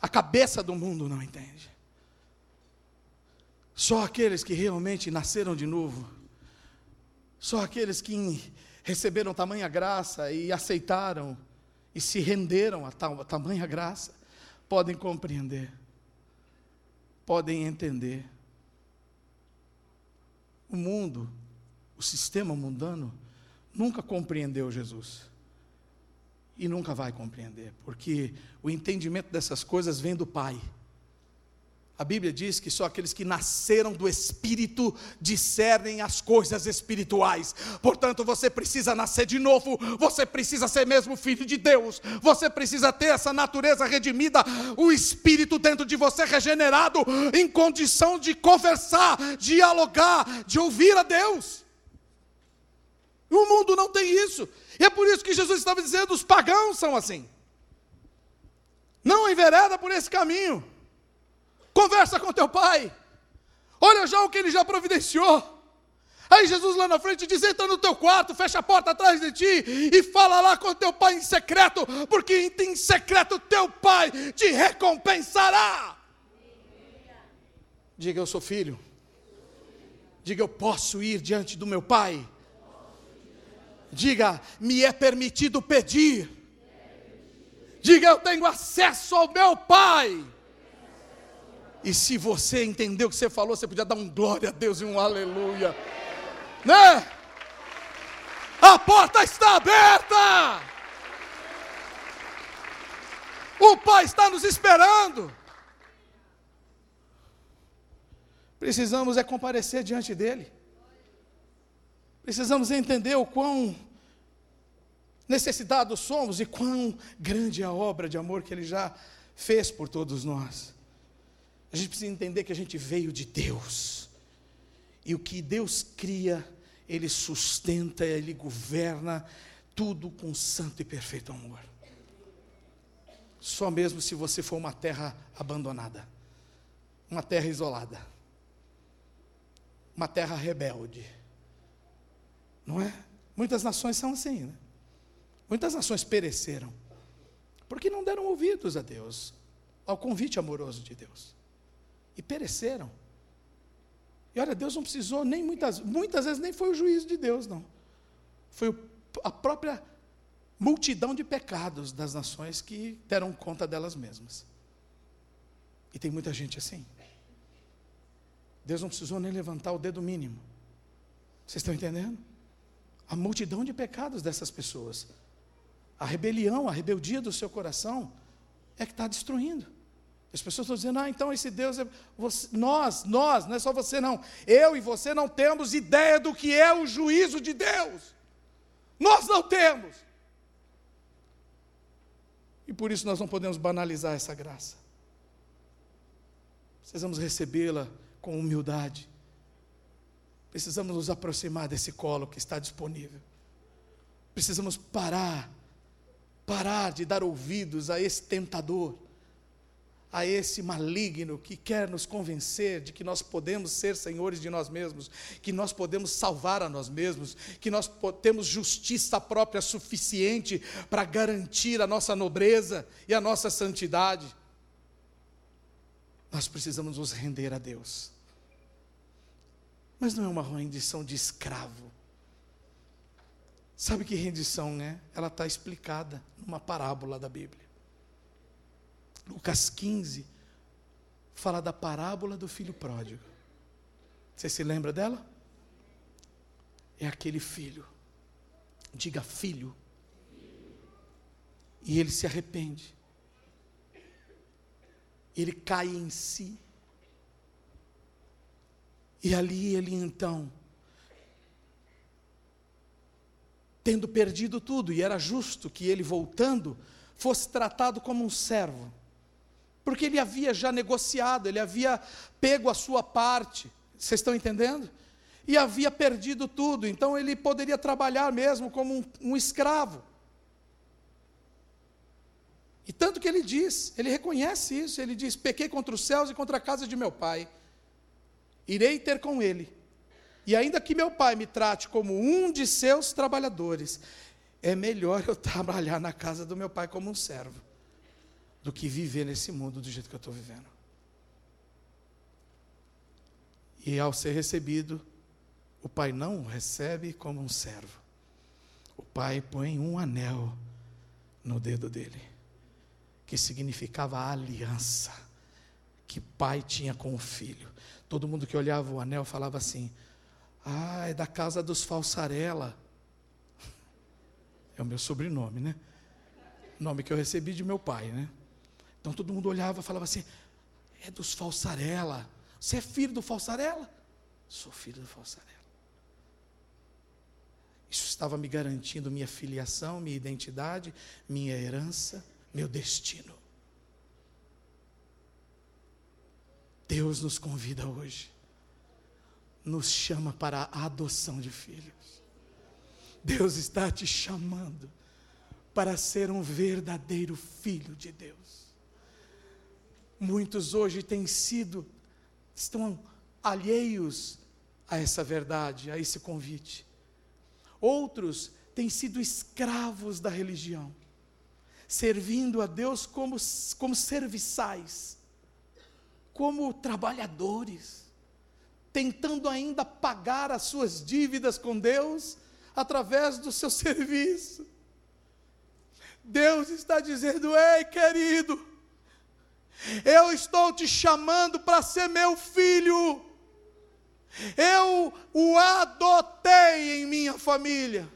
S1: A cabeça do mundo não entende. Só aqueles que realmente nasceram de novo, só aqueles que receberam tamanha graça e aceitaram e se renderam a, a tamanha graça, podem compreender, podem entender. O mundo o sistema mundano nunca compreendeu Jesus. E nunca vai compreender, porque o entendimento dessas coisas vem do Pai. A Bíblia diz que só aqueles que nasceram do Espírito discernem as coisas espirituais. Portanto, você precisa nascer de novo, você precisa ser mesmo filho de Deus, você precisa ter essa natureza redimida, o Espírito dentro de você regenerado, em condição de conversar, dialogar, de ouvir a Deus. O mundo não tem isso. E é por isso que Jesus estava dizendo: os pagãos são assim. Não envereda por esse caminho. Conversa com teu pai. Olha já o que ele já providenciou. Aí Jesus lá na frente diz: entra no teu quarto, fecha a porta atrás de ti e fala lá com teu pai em secreto, porque em secreto teu pai te recompensará. Diga, eu sou filho. Diga, eu posso ir diante do meu pai Diga, me é permitido pedir. Diga, eu tenho acesso ao meu Pai. E se você entendeu o que você falou, você podia dar um glória a Deus e um aleluia. Né? A porta está aberta. O Pai está nos esperando. Precisamos é comparecer diante dEle. Precisamos entender o quão necessitados somos e quão grande é a obra de amor que Ele já fez por todos nós. A gente precisa entender que a gente veio de Deus E o que Deus cria, Ele sustenta, Ele governa tudo com santo e perfeito amor. Só mesmo se você for uma terra abandonada, uma terra isolada, uma terra rebelde. Não é? Muitas nações são assim, né? Muitas nações pereceram porque não deram ouvidos a Deus, ao convite amoroso de Deus. E pereceram. E olha, Deus não precisou nem muitas, muitas vezes nem foi o juízo de Deus, não. Foi a própria multidão de pecados das nações que deram conta delas mesmas. E tem muita gente assim. Deus não precisou nem levantar o dedo mínimo. Vocês estão entendendo? A multidão de pecados dessas pessoas. A rebelião, a rebeldia do seu coração é que está destruindo. As pessoas estão dizendo, ah, então esse Deus é. Você, nós, nós, não é só você não. Eu e você não temos ideia do que é o juízo de Deus. Nós não temos. E por isso nós não podemos banalizar essa graça. Precisamos recebê-la com humildade. Precisamos nos aproximar desse colo que está disponível. Precisamos parar, parar de dar ouvidos a esse tentador a esse maligno que quer nos convencer de que nós podemos ser senhores de nós mesmos, que nós podemos salvar a nós mesmos, que nós temos justiça própria suficiente para garantir a nossa nobreza e a nossa santidade. Nós precisamos nos render a Deus. Mas não é uma rendição de escravo. Sabe que rendição é? Ela está explicada numa parábola da Bíblia. Lucas 15 fala da parábola do filho pródigo. Você se lembra dela? É aquele filho. Diga filho. E ele se arrepende. Ele cai em si. E ali ele então, tendo perdido tudo, e era justo que ele voltando, fosse tratado como um servo porque ele havia já negociado, ele havia pego a sua parte, vocês estão entendendo? E havia perdido tudo, então ele poderia trabalhar mesmo como um, um escravo. E tanto que ele diz, ele reconhece isso, ele diz: pequei contra os céus e contra a casa de meu pai, irei ter com ele. E ainda que meu pai me trate como um de seus trabalhadores, é melhor eu trabalhar na casa do meu pai como um servo do que viver nesse mundo do jeito que eu estou vivendo. E ao ser recebido, o pai não o recebe como um servo. O pai põe um anel no dedo dele, que significava a aliança que pai tinha com o filho. Todo mundo que olhava o anel falava assim: Ah, é da casa dos Falsarela. É o meu sobrenome, né? Nome que eu recebi de meu pai, né? Então todo mundo olhava e falava assim: é dos falsarela. Você é filho do falsarela? Sou filho do falsarela. Isso estava me garantindo minha filiação, minha identidade, minha herança, meu destino. Deus nos convida hoje, nos chama para a adoção de filhos. Deus está te chamando para ser um verdadeiro filho de Deus. Muitos hoje têm sido, estão alheios a essa verdade, a esse convite. Outros têm sido escravos da religião, servindo a Deus como, como serviçais, como trabalhadores, tentando ainda pagar as suas dívidas com Deus através do seu serviço. Deus está dizendo: ei, querido, eu estou te chamando para ser meu filho. Eu o adotei em minha família.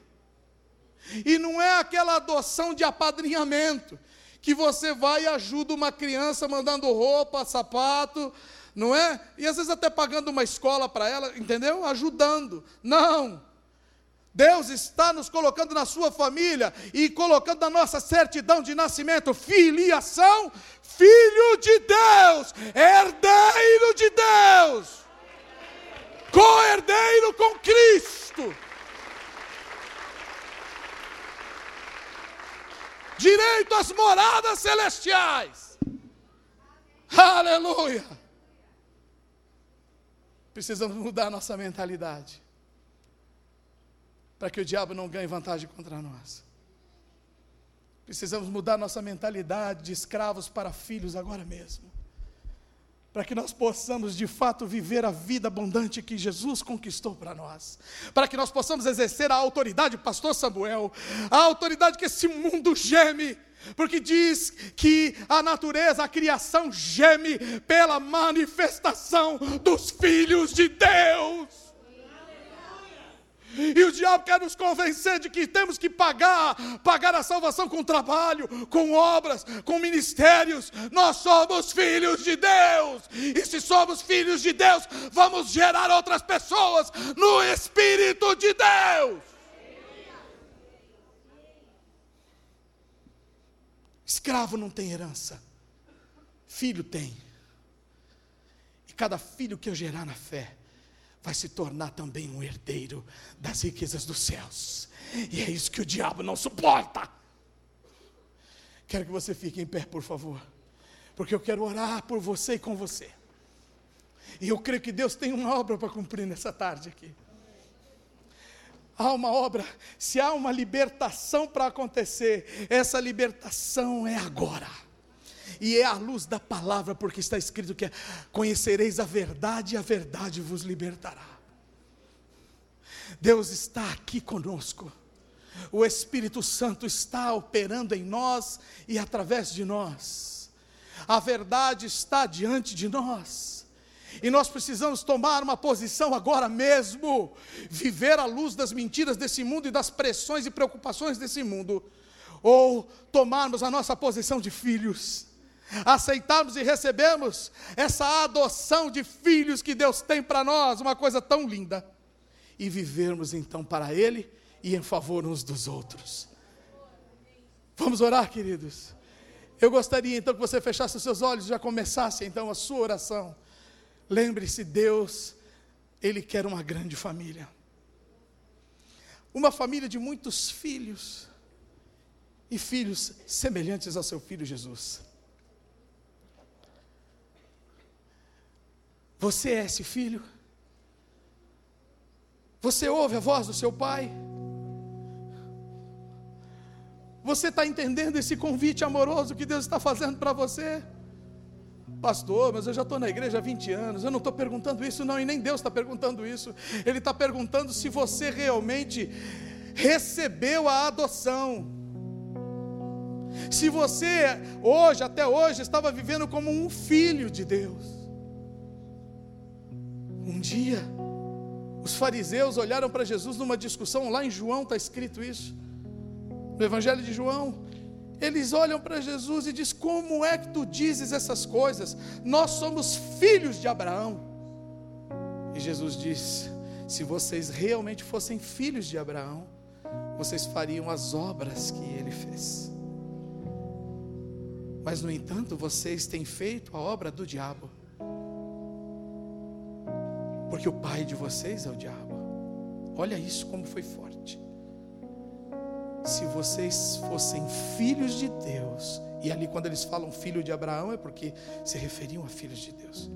S1: E não é aquela adoção de apadrinhamento, que você vai e ajuda uma criança mandando roupa, sapato, não é? E às vezes até pagando uma escola para ela, entendeu? Ajudando. Não. Deus está nos colocando na sua família e colocando na nossa certidão de nascimento filiação, filho de Deus, herdeiro de Deus, co-herdeiro moradas celestiais. Aleluia! Precisamos mudar nossa mentalidade para que o diabo não ganhe vantagem contra nós. Precisamos mudar nossa mentalidade de escravos para filhos agora mesmo. Para que nós possamos de fato viver a vida abundante que Jesus conquistou para nós. Para que nós possamos exercer a autoridade, Pastor Samuel, a autoridade que esse mundo geme. Porque diz que a natureza, a criação geme pela manifestação dos filhos de Deus. E o diabo quer nos convencer de que temos que pagar, pagar a salvação com trabalho, com obras, com ministérios. Nós somos filhos de Deus. E se somos filhos de Deus, vamos gerar outras pessoas no Espírito de Deus. Escravo não tem herança, filho tem. E cada filho que eu gerar na fé, vai se tornar também um herdeiro das riquezas dos céus. E é isso que o diabo não suporta. Quero que você fique em pé, por favor, porque eu quero orar por você e com você. E eu creio que Deus tem uma obra para cumprir nessa tarde aqui. Há uma obra, se há uma libertação para acontecer, essa libertação é agora e é a luz da palavra, porque está escrito que conhecereis a verdade e a verdade vos libertará. Deus está aqui conosco. O Espírito Santo está operando em nós e através de nós. A verdade está diante de nós. E nós precisamos tomar uma posição agora mesmo, viver à luz das mentiras desse mundo e das pressões e preocupações desse mundo, ou tomarmos a nossa posição de filhos aceitarmos e recebemos essa adoção de filhos que Deus tem para nós, uma coisa tão linda, e vivermos então para Ele e em favor uns dos outros. Vamos orar, queridos. Eu gostaria então que você fechasse os seus olhos e já começasse então a sua oração. Lembre-se, Deus, Ele quer uma grande família. Uma família de muitos filhos. E filhos semelhantes ao seu filho Jesus. Você é esse filho? Você ouve a voz do seu pai? Você está entendendo esse convite amoroso que Deus está fazendo para você? Pastor, mas eu já estou na igreja há 20 anos, eu não estou perguntando isso, não, e nem Deus está perguntando isso. Ele está perguntando se você realmente recebeu a adoção. Se você hoje, até hoje, estava vivendo como um filho de Deus. Um dia, os fariseus olharam para Jesus numa discussão, lá em João está escrito isso, no Evangelho de João. Eles olham para Jesus e diz: Como é que tu dizes essas coisas? Nós somos filhos de Abraão. E Jesus diz: Se vocês realmente fossem filhos de Abraão, vocês fariam as obras que ele fez. Mas, no entanto, vocês têm feito a obra do diabo porque o pai de vocês é o diabo. Olha isso como foi forte. Se vocês fossem filhos de Deus, e ali quando eles falam filho de Abraão é porque se referiam a filhos de Deus.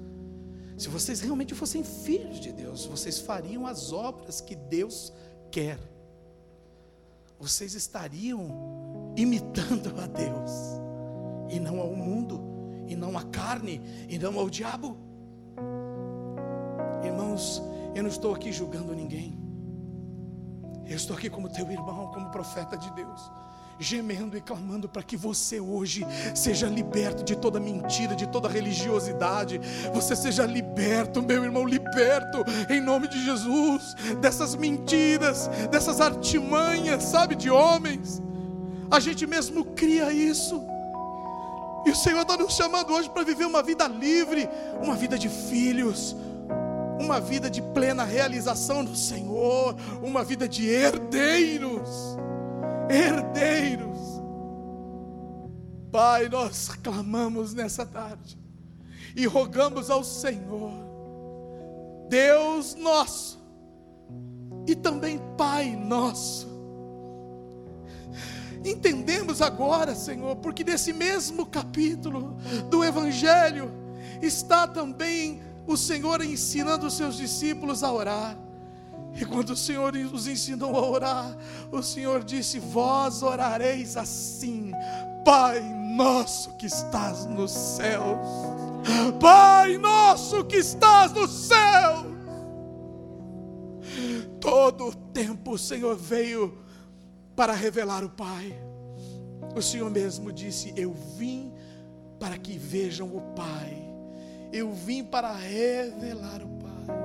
S1: Se vocês realmente fossem filhos de Deus, vocês fariam as obras que Deus quer. Vocês estariam imitando a Deus, e não ao mundo, e não à carne, e não ao diabo. Irmãos, eu não estou aqui julgando ninguém. Eu estou aqui como teu irmão, como profeta de Deus, gemendo e clamando para que você hoje seja liberto de toda mentira, de toda religiosidade. Você seja liberto, meu irmão, liberto em nome de Jesus dessas mentiras, dessas artimanhas, sabe, de homens. A gente mesmo cria isso. E o Senhor está nos chamando hoje para viver uma vida livre, uma vida de filhos, uma vida de plena realização no Senhor, uma vida de herdeiros, herdeiros. Pai, nós clamamos nessa tarde e rogamos ao Senhor, Deus nosso, e também Pai nosso, entendemos agora, Senhor, porque nesse mesmo capítulo do Evangelho está também o Senhor ensinando os seus discípulos a orar. E quando o Senhor os ensinou a orar, o Senhor disse: Vós orareis assim, Pai nosso que estás nos céus, Pai nosso que estás nos céus. Todo o tempo o Senhor veio para revelar o Pai. O Senhor mesmo disse: Eu vim para que vejam o Pai. Eu vim para revelar o Pai.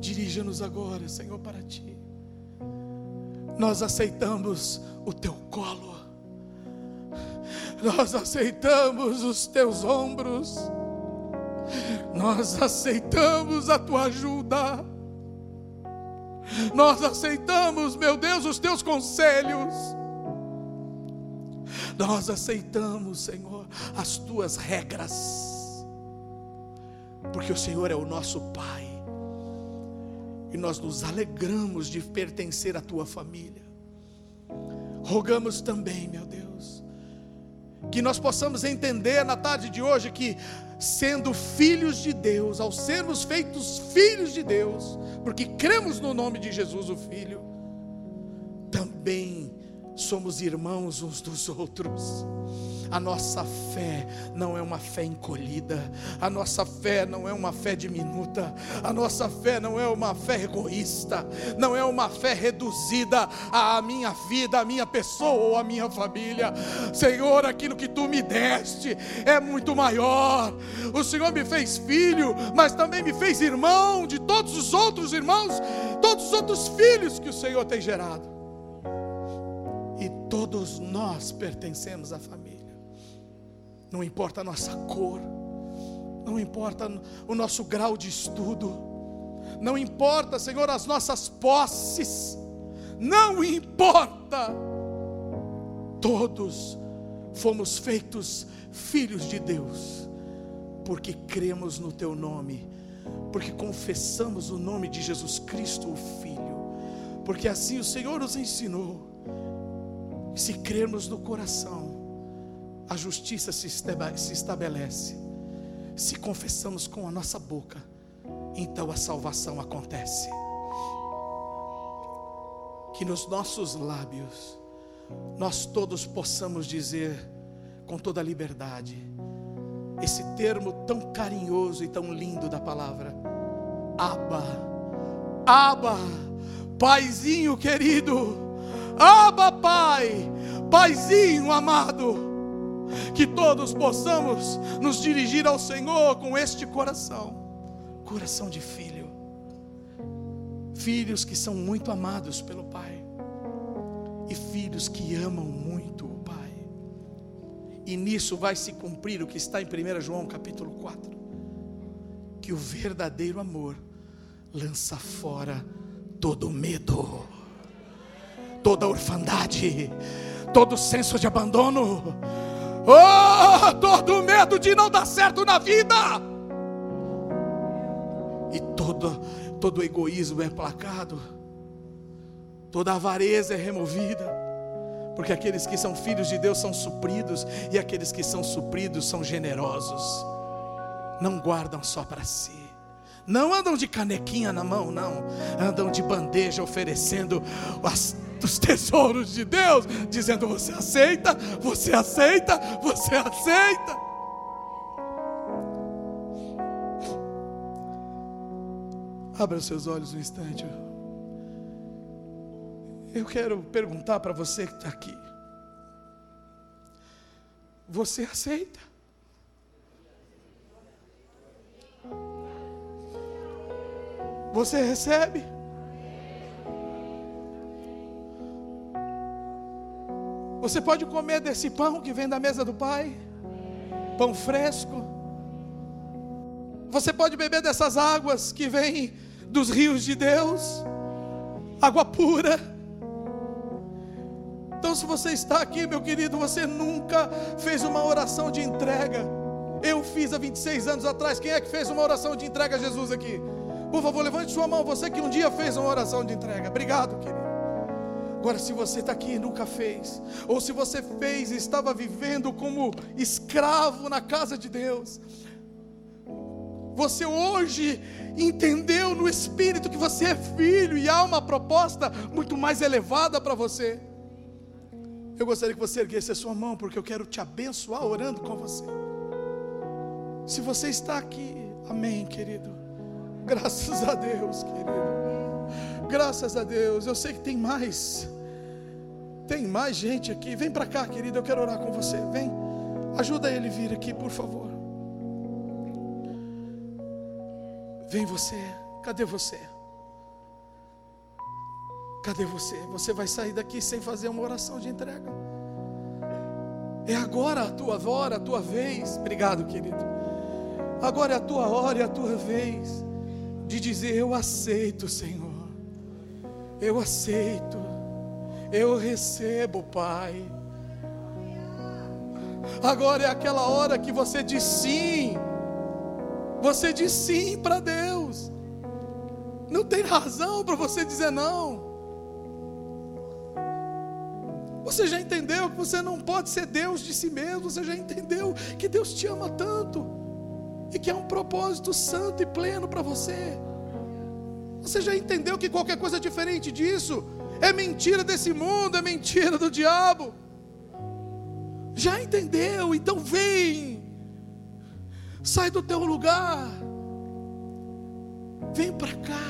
S1: Dirija-nos agora, Senhor, para ti. Nós aceitamos o teu colo. Nós aceitamos os teus ombros. Nós aceitamos a tua ajuda. Nós aceitamos, meu Deus, os teus conselhos. Nós aceitamos, Senhor, as tuas regras. Porque o Senhor é o nosso Pai. E nós nos alegramos de pertencer à tua família. Rogamos também, meu Deus, que nós possamos entender na tarde de hoje que, sendo filhos de Deus, ao sermos feitos filhos de Deus, porque cremos no nome de Jesus, o Filho, também somos irmãos uns dos outros. A nossa fé não é uma fé encolhida, a nossa fé não é uma fé diminuta, a nossa fé não é uma fé egoísta, não é uma fé reduzida à minha vida, à minha pessoa ou à minha família. Senhor, aquilo que tu me deste é muito maior. O Senhor me fez filho, mas também me fez irmão de todos os outros irmãos, todos os outros filhos que o Senhor tem gerado. Todos nós pertencemos à família. Não importa a nossa cor, não importa o nosso grau de estudo, não importa, Senhor, as nossas posses, não importa. Todos fomos feitos filhos de Deus, porque cremos no Teu nome, porque confessamos o nome de Jesus Cristo, o Filho, porque assim o Senhor nos ensinou se crermos no coração, a justiça se estabelece. Se confessamos com a nossa boca, então a salvação acontece. Que nos nossos lábios, nós todos possamos dizer com toda a liberdade, esse termo tão carinhoso e tão lindo da palavra, Aba, Aba, Paizinho querido, Aba, Pai, Paizinho amado, que todos possamos nos dirigir ao Senhor com este coração, coração de filho, filhos que são muito amados pelo Pai, e filhos que amam muito o Pai, e nisso vai se cumprir o que está em 1 João capítulo 4, que o verdadeiro amor lança fora todo medo toda orfandade, todo senso de abandono, oh, todo medo de não dar certo na vida, e todo, todo egoísmo é placado, toda avareza é removida, porque aqueles que são filhos de Deus são supridos, e aqueles que são supridos são generosos, não guardam só para si. Não andam de canequinha na mão, não. Andam de bandeja oferecendo as dos tesouros de Deus, dizendo: Você aceita, você aceita, você aceita. Abra os seus olhos um instante. Eu quero perguntar para você que está aqui: Você aceita? Você recebe? Você pode comer desse pão que vem da mesa do Pai, pão fresco. Você pode beber dessas águas que vêm dos rios de Deus, água pura. Então, se você está aqui, meu querido, você nunca fez uma oração de entrega. Eu fiz há 26 anos atrás. Quem é que fez uma oração de entrega a Jesus aqui? Por favor, levante sua mão. Você que um dia fez uma oração de entrega. Obrigado, querido. Agora, se você está aqui e nunca fez, ou se você fez e estava vivendo como escravo na casa de Deus, você hoje entendeu no Espírito que você é filho e há uma proposta muito mais elevada para você. Eu gostaria que você erguesse a sua mão, porque eu quero te abençoar orando com você. Se você está aqui, amém, querido. Graças a Deus, querido. Graças a Deus. Eu sei que tem mais. Tem mais gente aqui. Vem para cá, querido. Eu quero orar com você. Vem. Ajuda ele vir aqui, por favor. Vem você. Cadê você? Cadê você? Você vai sair daqui sem fazer uma oração de entrega. É agora a tua hora, a tua vez. Obrigado, querido. Agora é a tua hora e a tua vez de dizer: Eu aceito, Senhor. Eu aceito. Eu recebo, Pai. Agora é aquela hora que você diz sim. Você diz sim para Deus. Não tem razão para você dizer não. Você já entendeu que você não pode ser Deus de si mesmo. Você já entendeu que Deus te ama tanto e que há um propósito santo e pleno para você. Você já entendeu que qualquer coisa diferente disso é mentira desse mundo, é mentira do diabo. Já entendeu? Então vem. Sai do teu lugar. Vem para cá.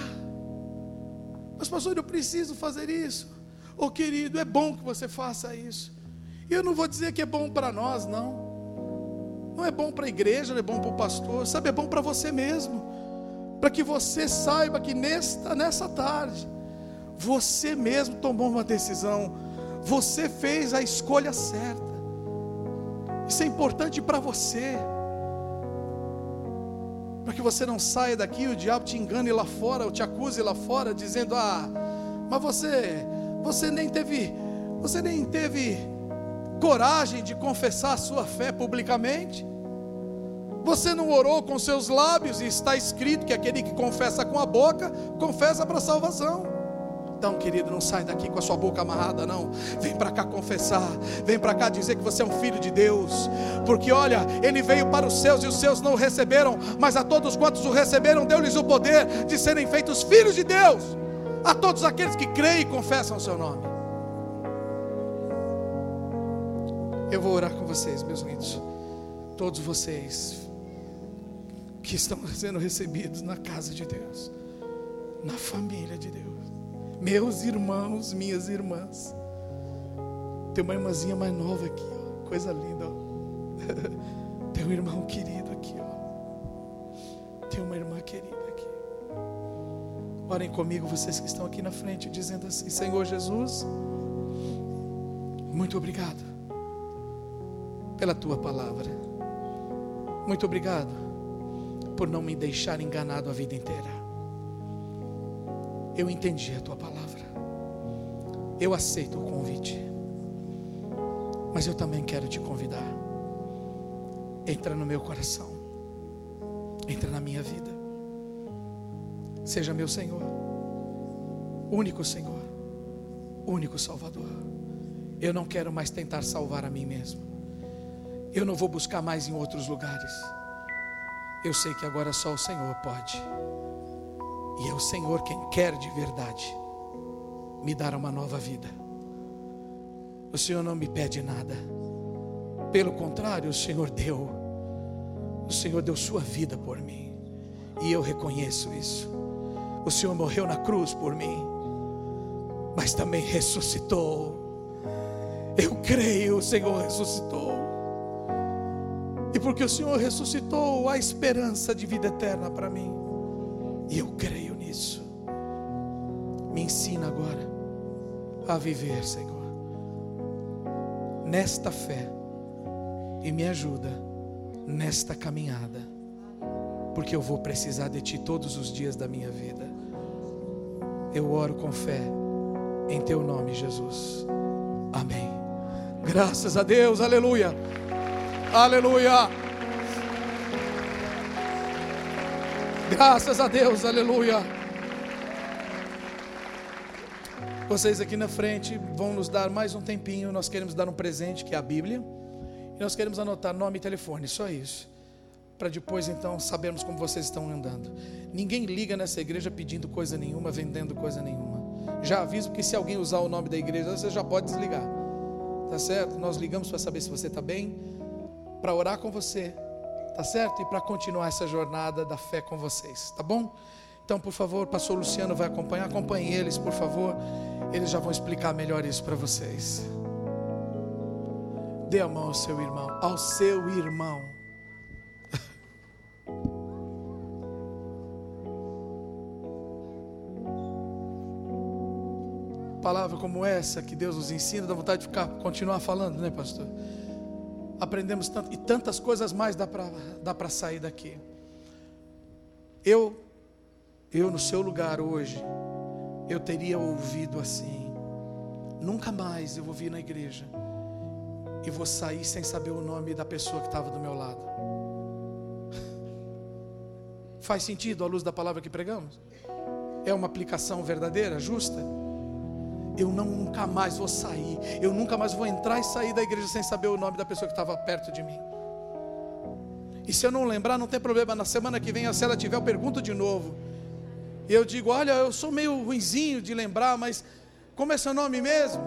S1: Mas pastor, eu preciso fazer isso. Oh, querido, é bom que você faça isso. E eu não vou dizer que é bom para nós, não. Não é bom para a igreja, não é bom para o pastor, sabe, é bom para você mesmo. Para que você saiba que nesta, nessa tarde, você mesmo tomou uma decisão, você fez a escolha certa. Isso é importante para você. Para que você não saia daqui e o diabo te engane lá fora, ou te acuse lá fora, dizendo: Ah, mas você você nem teve, você nem teve coragem de confessar a sua fé publicamente. Você não orou com seus lábios e está escrito que aquele que confessa com a boca, confessa para a salvação. Então, querido, não sai daqui com a sua boca amarrada, não. Vem para cá confessar. Vem para cá dizer que você é um filho de Deus. Porque olha, ele veio para os seus e os seus não o receberam, mas a todos quantos o receberam, deu-lhes o poder de serem feitos filhos de Deus a todos aqueles que creem e confessam o seu nome. Eu vou orar com vocês, meus lindos. Todos vocês que estão sendo recebidos na casa de Deus, na família de Deus. Meus irmãos, minhas irmãs. Tem uma irmãzinha mais nova aqui, ó. coisa linda. Ó. Tem um irmão querido aqui, ó. Tem uma irmã querida. Orem comigo, vocês que estão aqui na frente, dizendo assim: Senhor Jesus, muito obrigado pela tua palavra. Muito obrigado por não me deixar enganado a vida inteira. Eu entendi a tua palavra. Eu aceito o convite. Mas eu também quero te convidar. Entra no meu coração. Entra na minha vida. Seja meu Senhor, único Senhor, único Salvador. Eu não quero mais tentar salvar a mim mesmo. Eu não vou buscar mais em outros lugares. Eu sei que agora só o Senhor pode. E é o Senhor quem quer de verdade me dar uma nova vida. O Senhor não me pede nada. Pelo contrário, o Senhor deu. O Senhor deu sua vida por mim. E eu reconheço isso. O Senhor morreu na cruz por mim, mas também ressuscitou. Eu creio, o Senhor ressuscitou. E porque o Senhor ressuscitou, há esperança de vida eterna para mim. E eu creio nisso. Me ensina agora a viver, Senhor, nesta fé. E me ajuda nesta caminhada porque eu vou precisar de Ti todos os dias da minha vida. Eu oro com fé, em Teu nome, Jesus. Amém. Graças a Deus, aleluia. Aleluia. Graças a Deus, aleluia. Vocês aqui na frente vão nos dar mais um tempinho. Nós queremos dar um presente, que é a Bíblia. E nós queremos anotar nome e telefone, só isso. Para depois então sabermos como vocês estão andando. Ninguém liga nessa igreja pedindo coisa nenhuma, vendendo coisa nenhuma. Já aviso que se alguém usar o nome da igreja, você já pode desligar. Tá certo? Nós ligamos para saber se você está bem, para orar com você, tá certo? E para continuar essa jornada da fé com vocês, tá bom? Então, por favor, pastor Luciano vai acompanhar, acompanhe eles, por favor. Eles já vão explicar melhor isso para vocês. Dê a mão ao seu irmão, ao seu irmão. Palavra como essa que Deus nos ensina, dá vontade de ficar, continuar falando, né, pastor? Aprendemos tanto e tantas coisas mais dá para dá sair daqui. Eu eu no seu lugar hoje, eu teria ouvido assim: nunca mais eu vou vir na igreja e vou sair sem saber o nome da pessoa que estava do meu lado. Faz sentido à luz da palavra que pregamos? É uma aplicação verdadeira, justa? Eu nunca mais vou sair, eu nunca mais vou entrar e sair da igreja sem saber o nome da pessoa que estava perto de mim. E se eu não lembrar, não tem problema. Na semana que vem, se ela tiver, eu pergunto de novo. E eu digo: Olha, eu sou meio ruinzinho de lembrar, mas como é seu nome mesmo?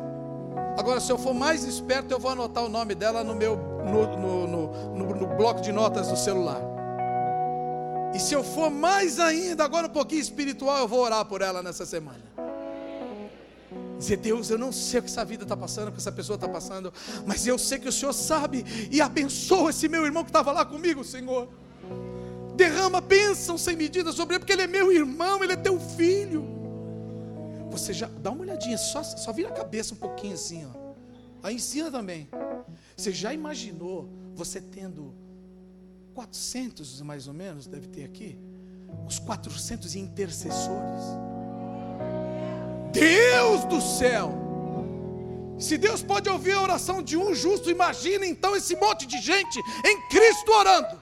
S1: Agora, se eu for mais esperto, eu vou anotar o nome dela no meu no, no, no, no bloco de notas do celular. E se eu for mais ainda, agora um pouquinho espiritual, eu vou orar por ela nessa semana. Dizer, Deus, eu não sei o que essa vida está passando, o que essa pessoa está passando, mas eu sei que o Senhor sabe e abençoa esse meu irmão que estava lá comigo, Senhor derrama bênção sem medida sobre ele, porque ele é meu irmão, ele é teu filho. Você já dá uma olhadinha, só, só vira a cabeça um pouquinho assim, ó. Aí ensina também. Você já imaginou você tendo 400 mais ou menos, deve ter aqui, uns 400 intercessores. Deus do céu! Se Deus pode ouvir a oração de um justo, imagina então esse monte de gente em Cristo orando.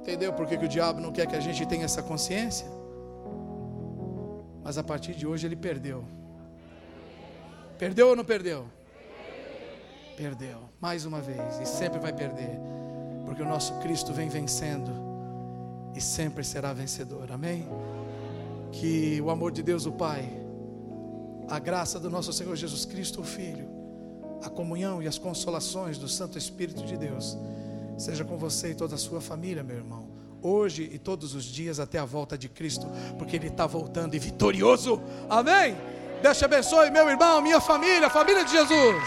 S1: Entendeu por que, que o diabo não quer que a gente tenha essa consciência? Mas a partir de hoje ele perdeu. Perdeu ou não perdeu? Perdeu, mais uma vez, e sempre vai perder, porque o nosso Cristo vem vencendo e sempre será vencedor, amém? Que o amor de Deus, o Pai, a graça do nosso Senhor Jesus Cristo, o Filho, a comunhão e as consolações do Santo Espírito de Deus, seja com você e toda a sua família, meu irmão. Hoje e todos os dias até a volta de Cristo, porque Ele está voltando e vitorioso. Amém? Deus te abençoe, meu irmão, minha família, família de Jesus.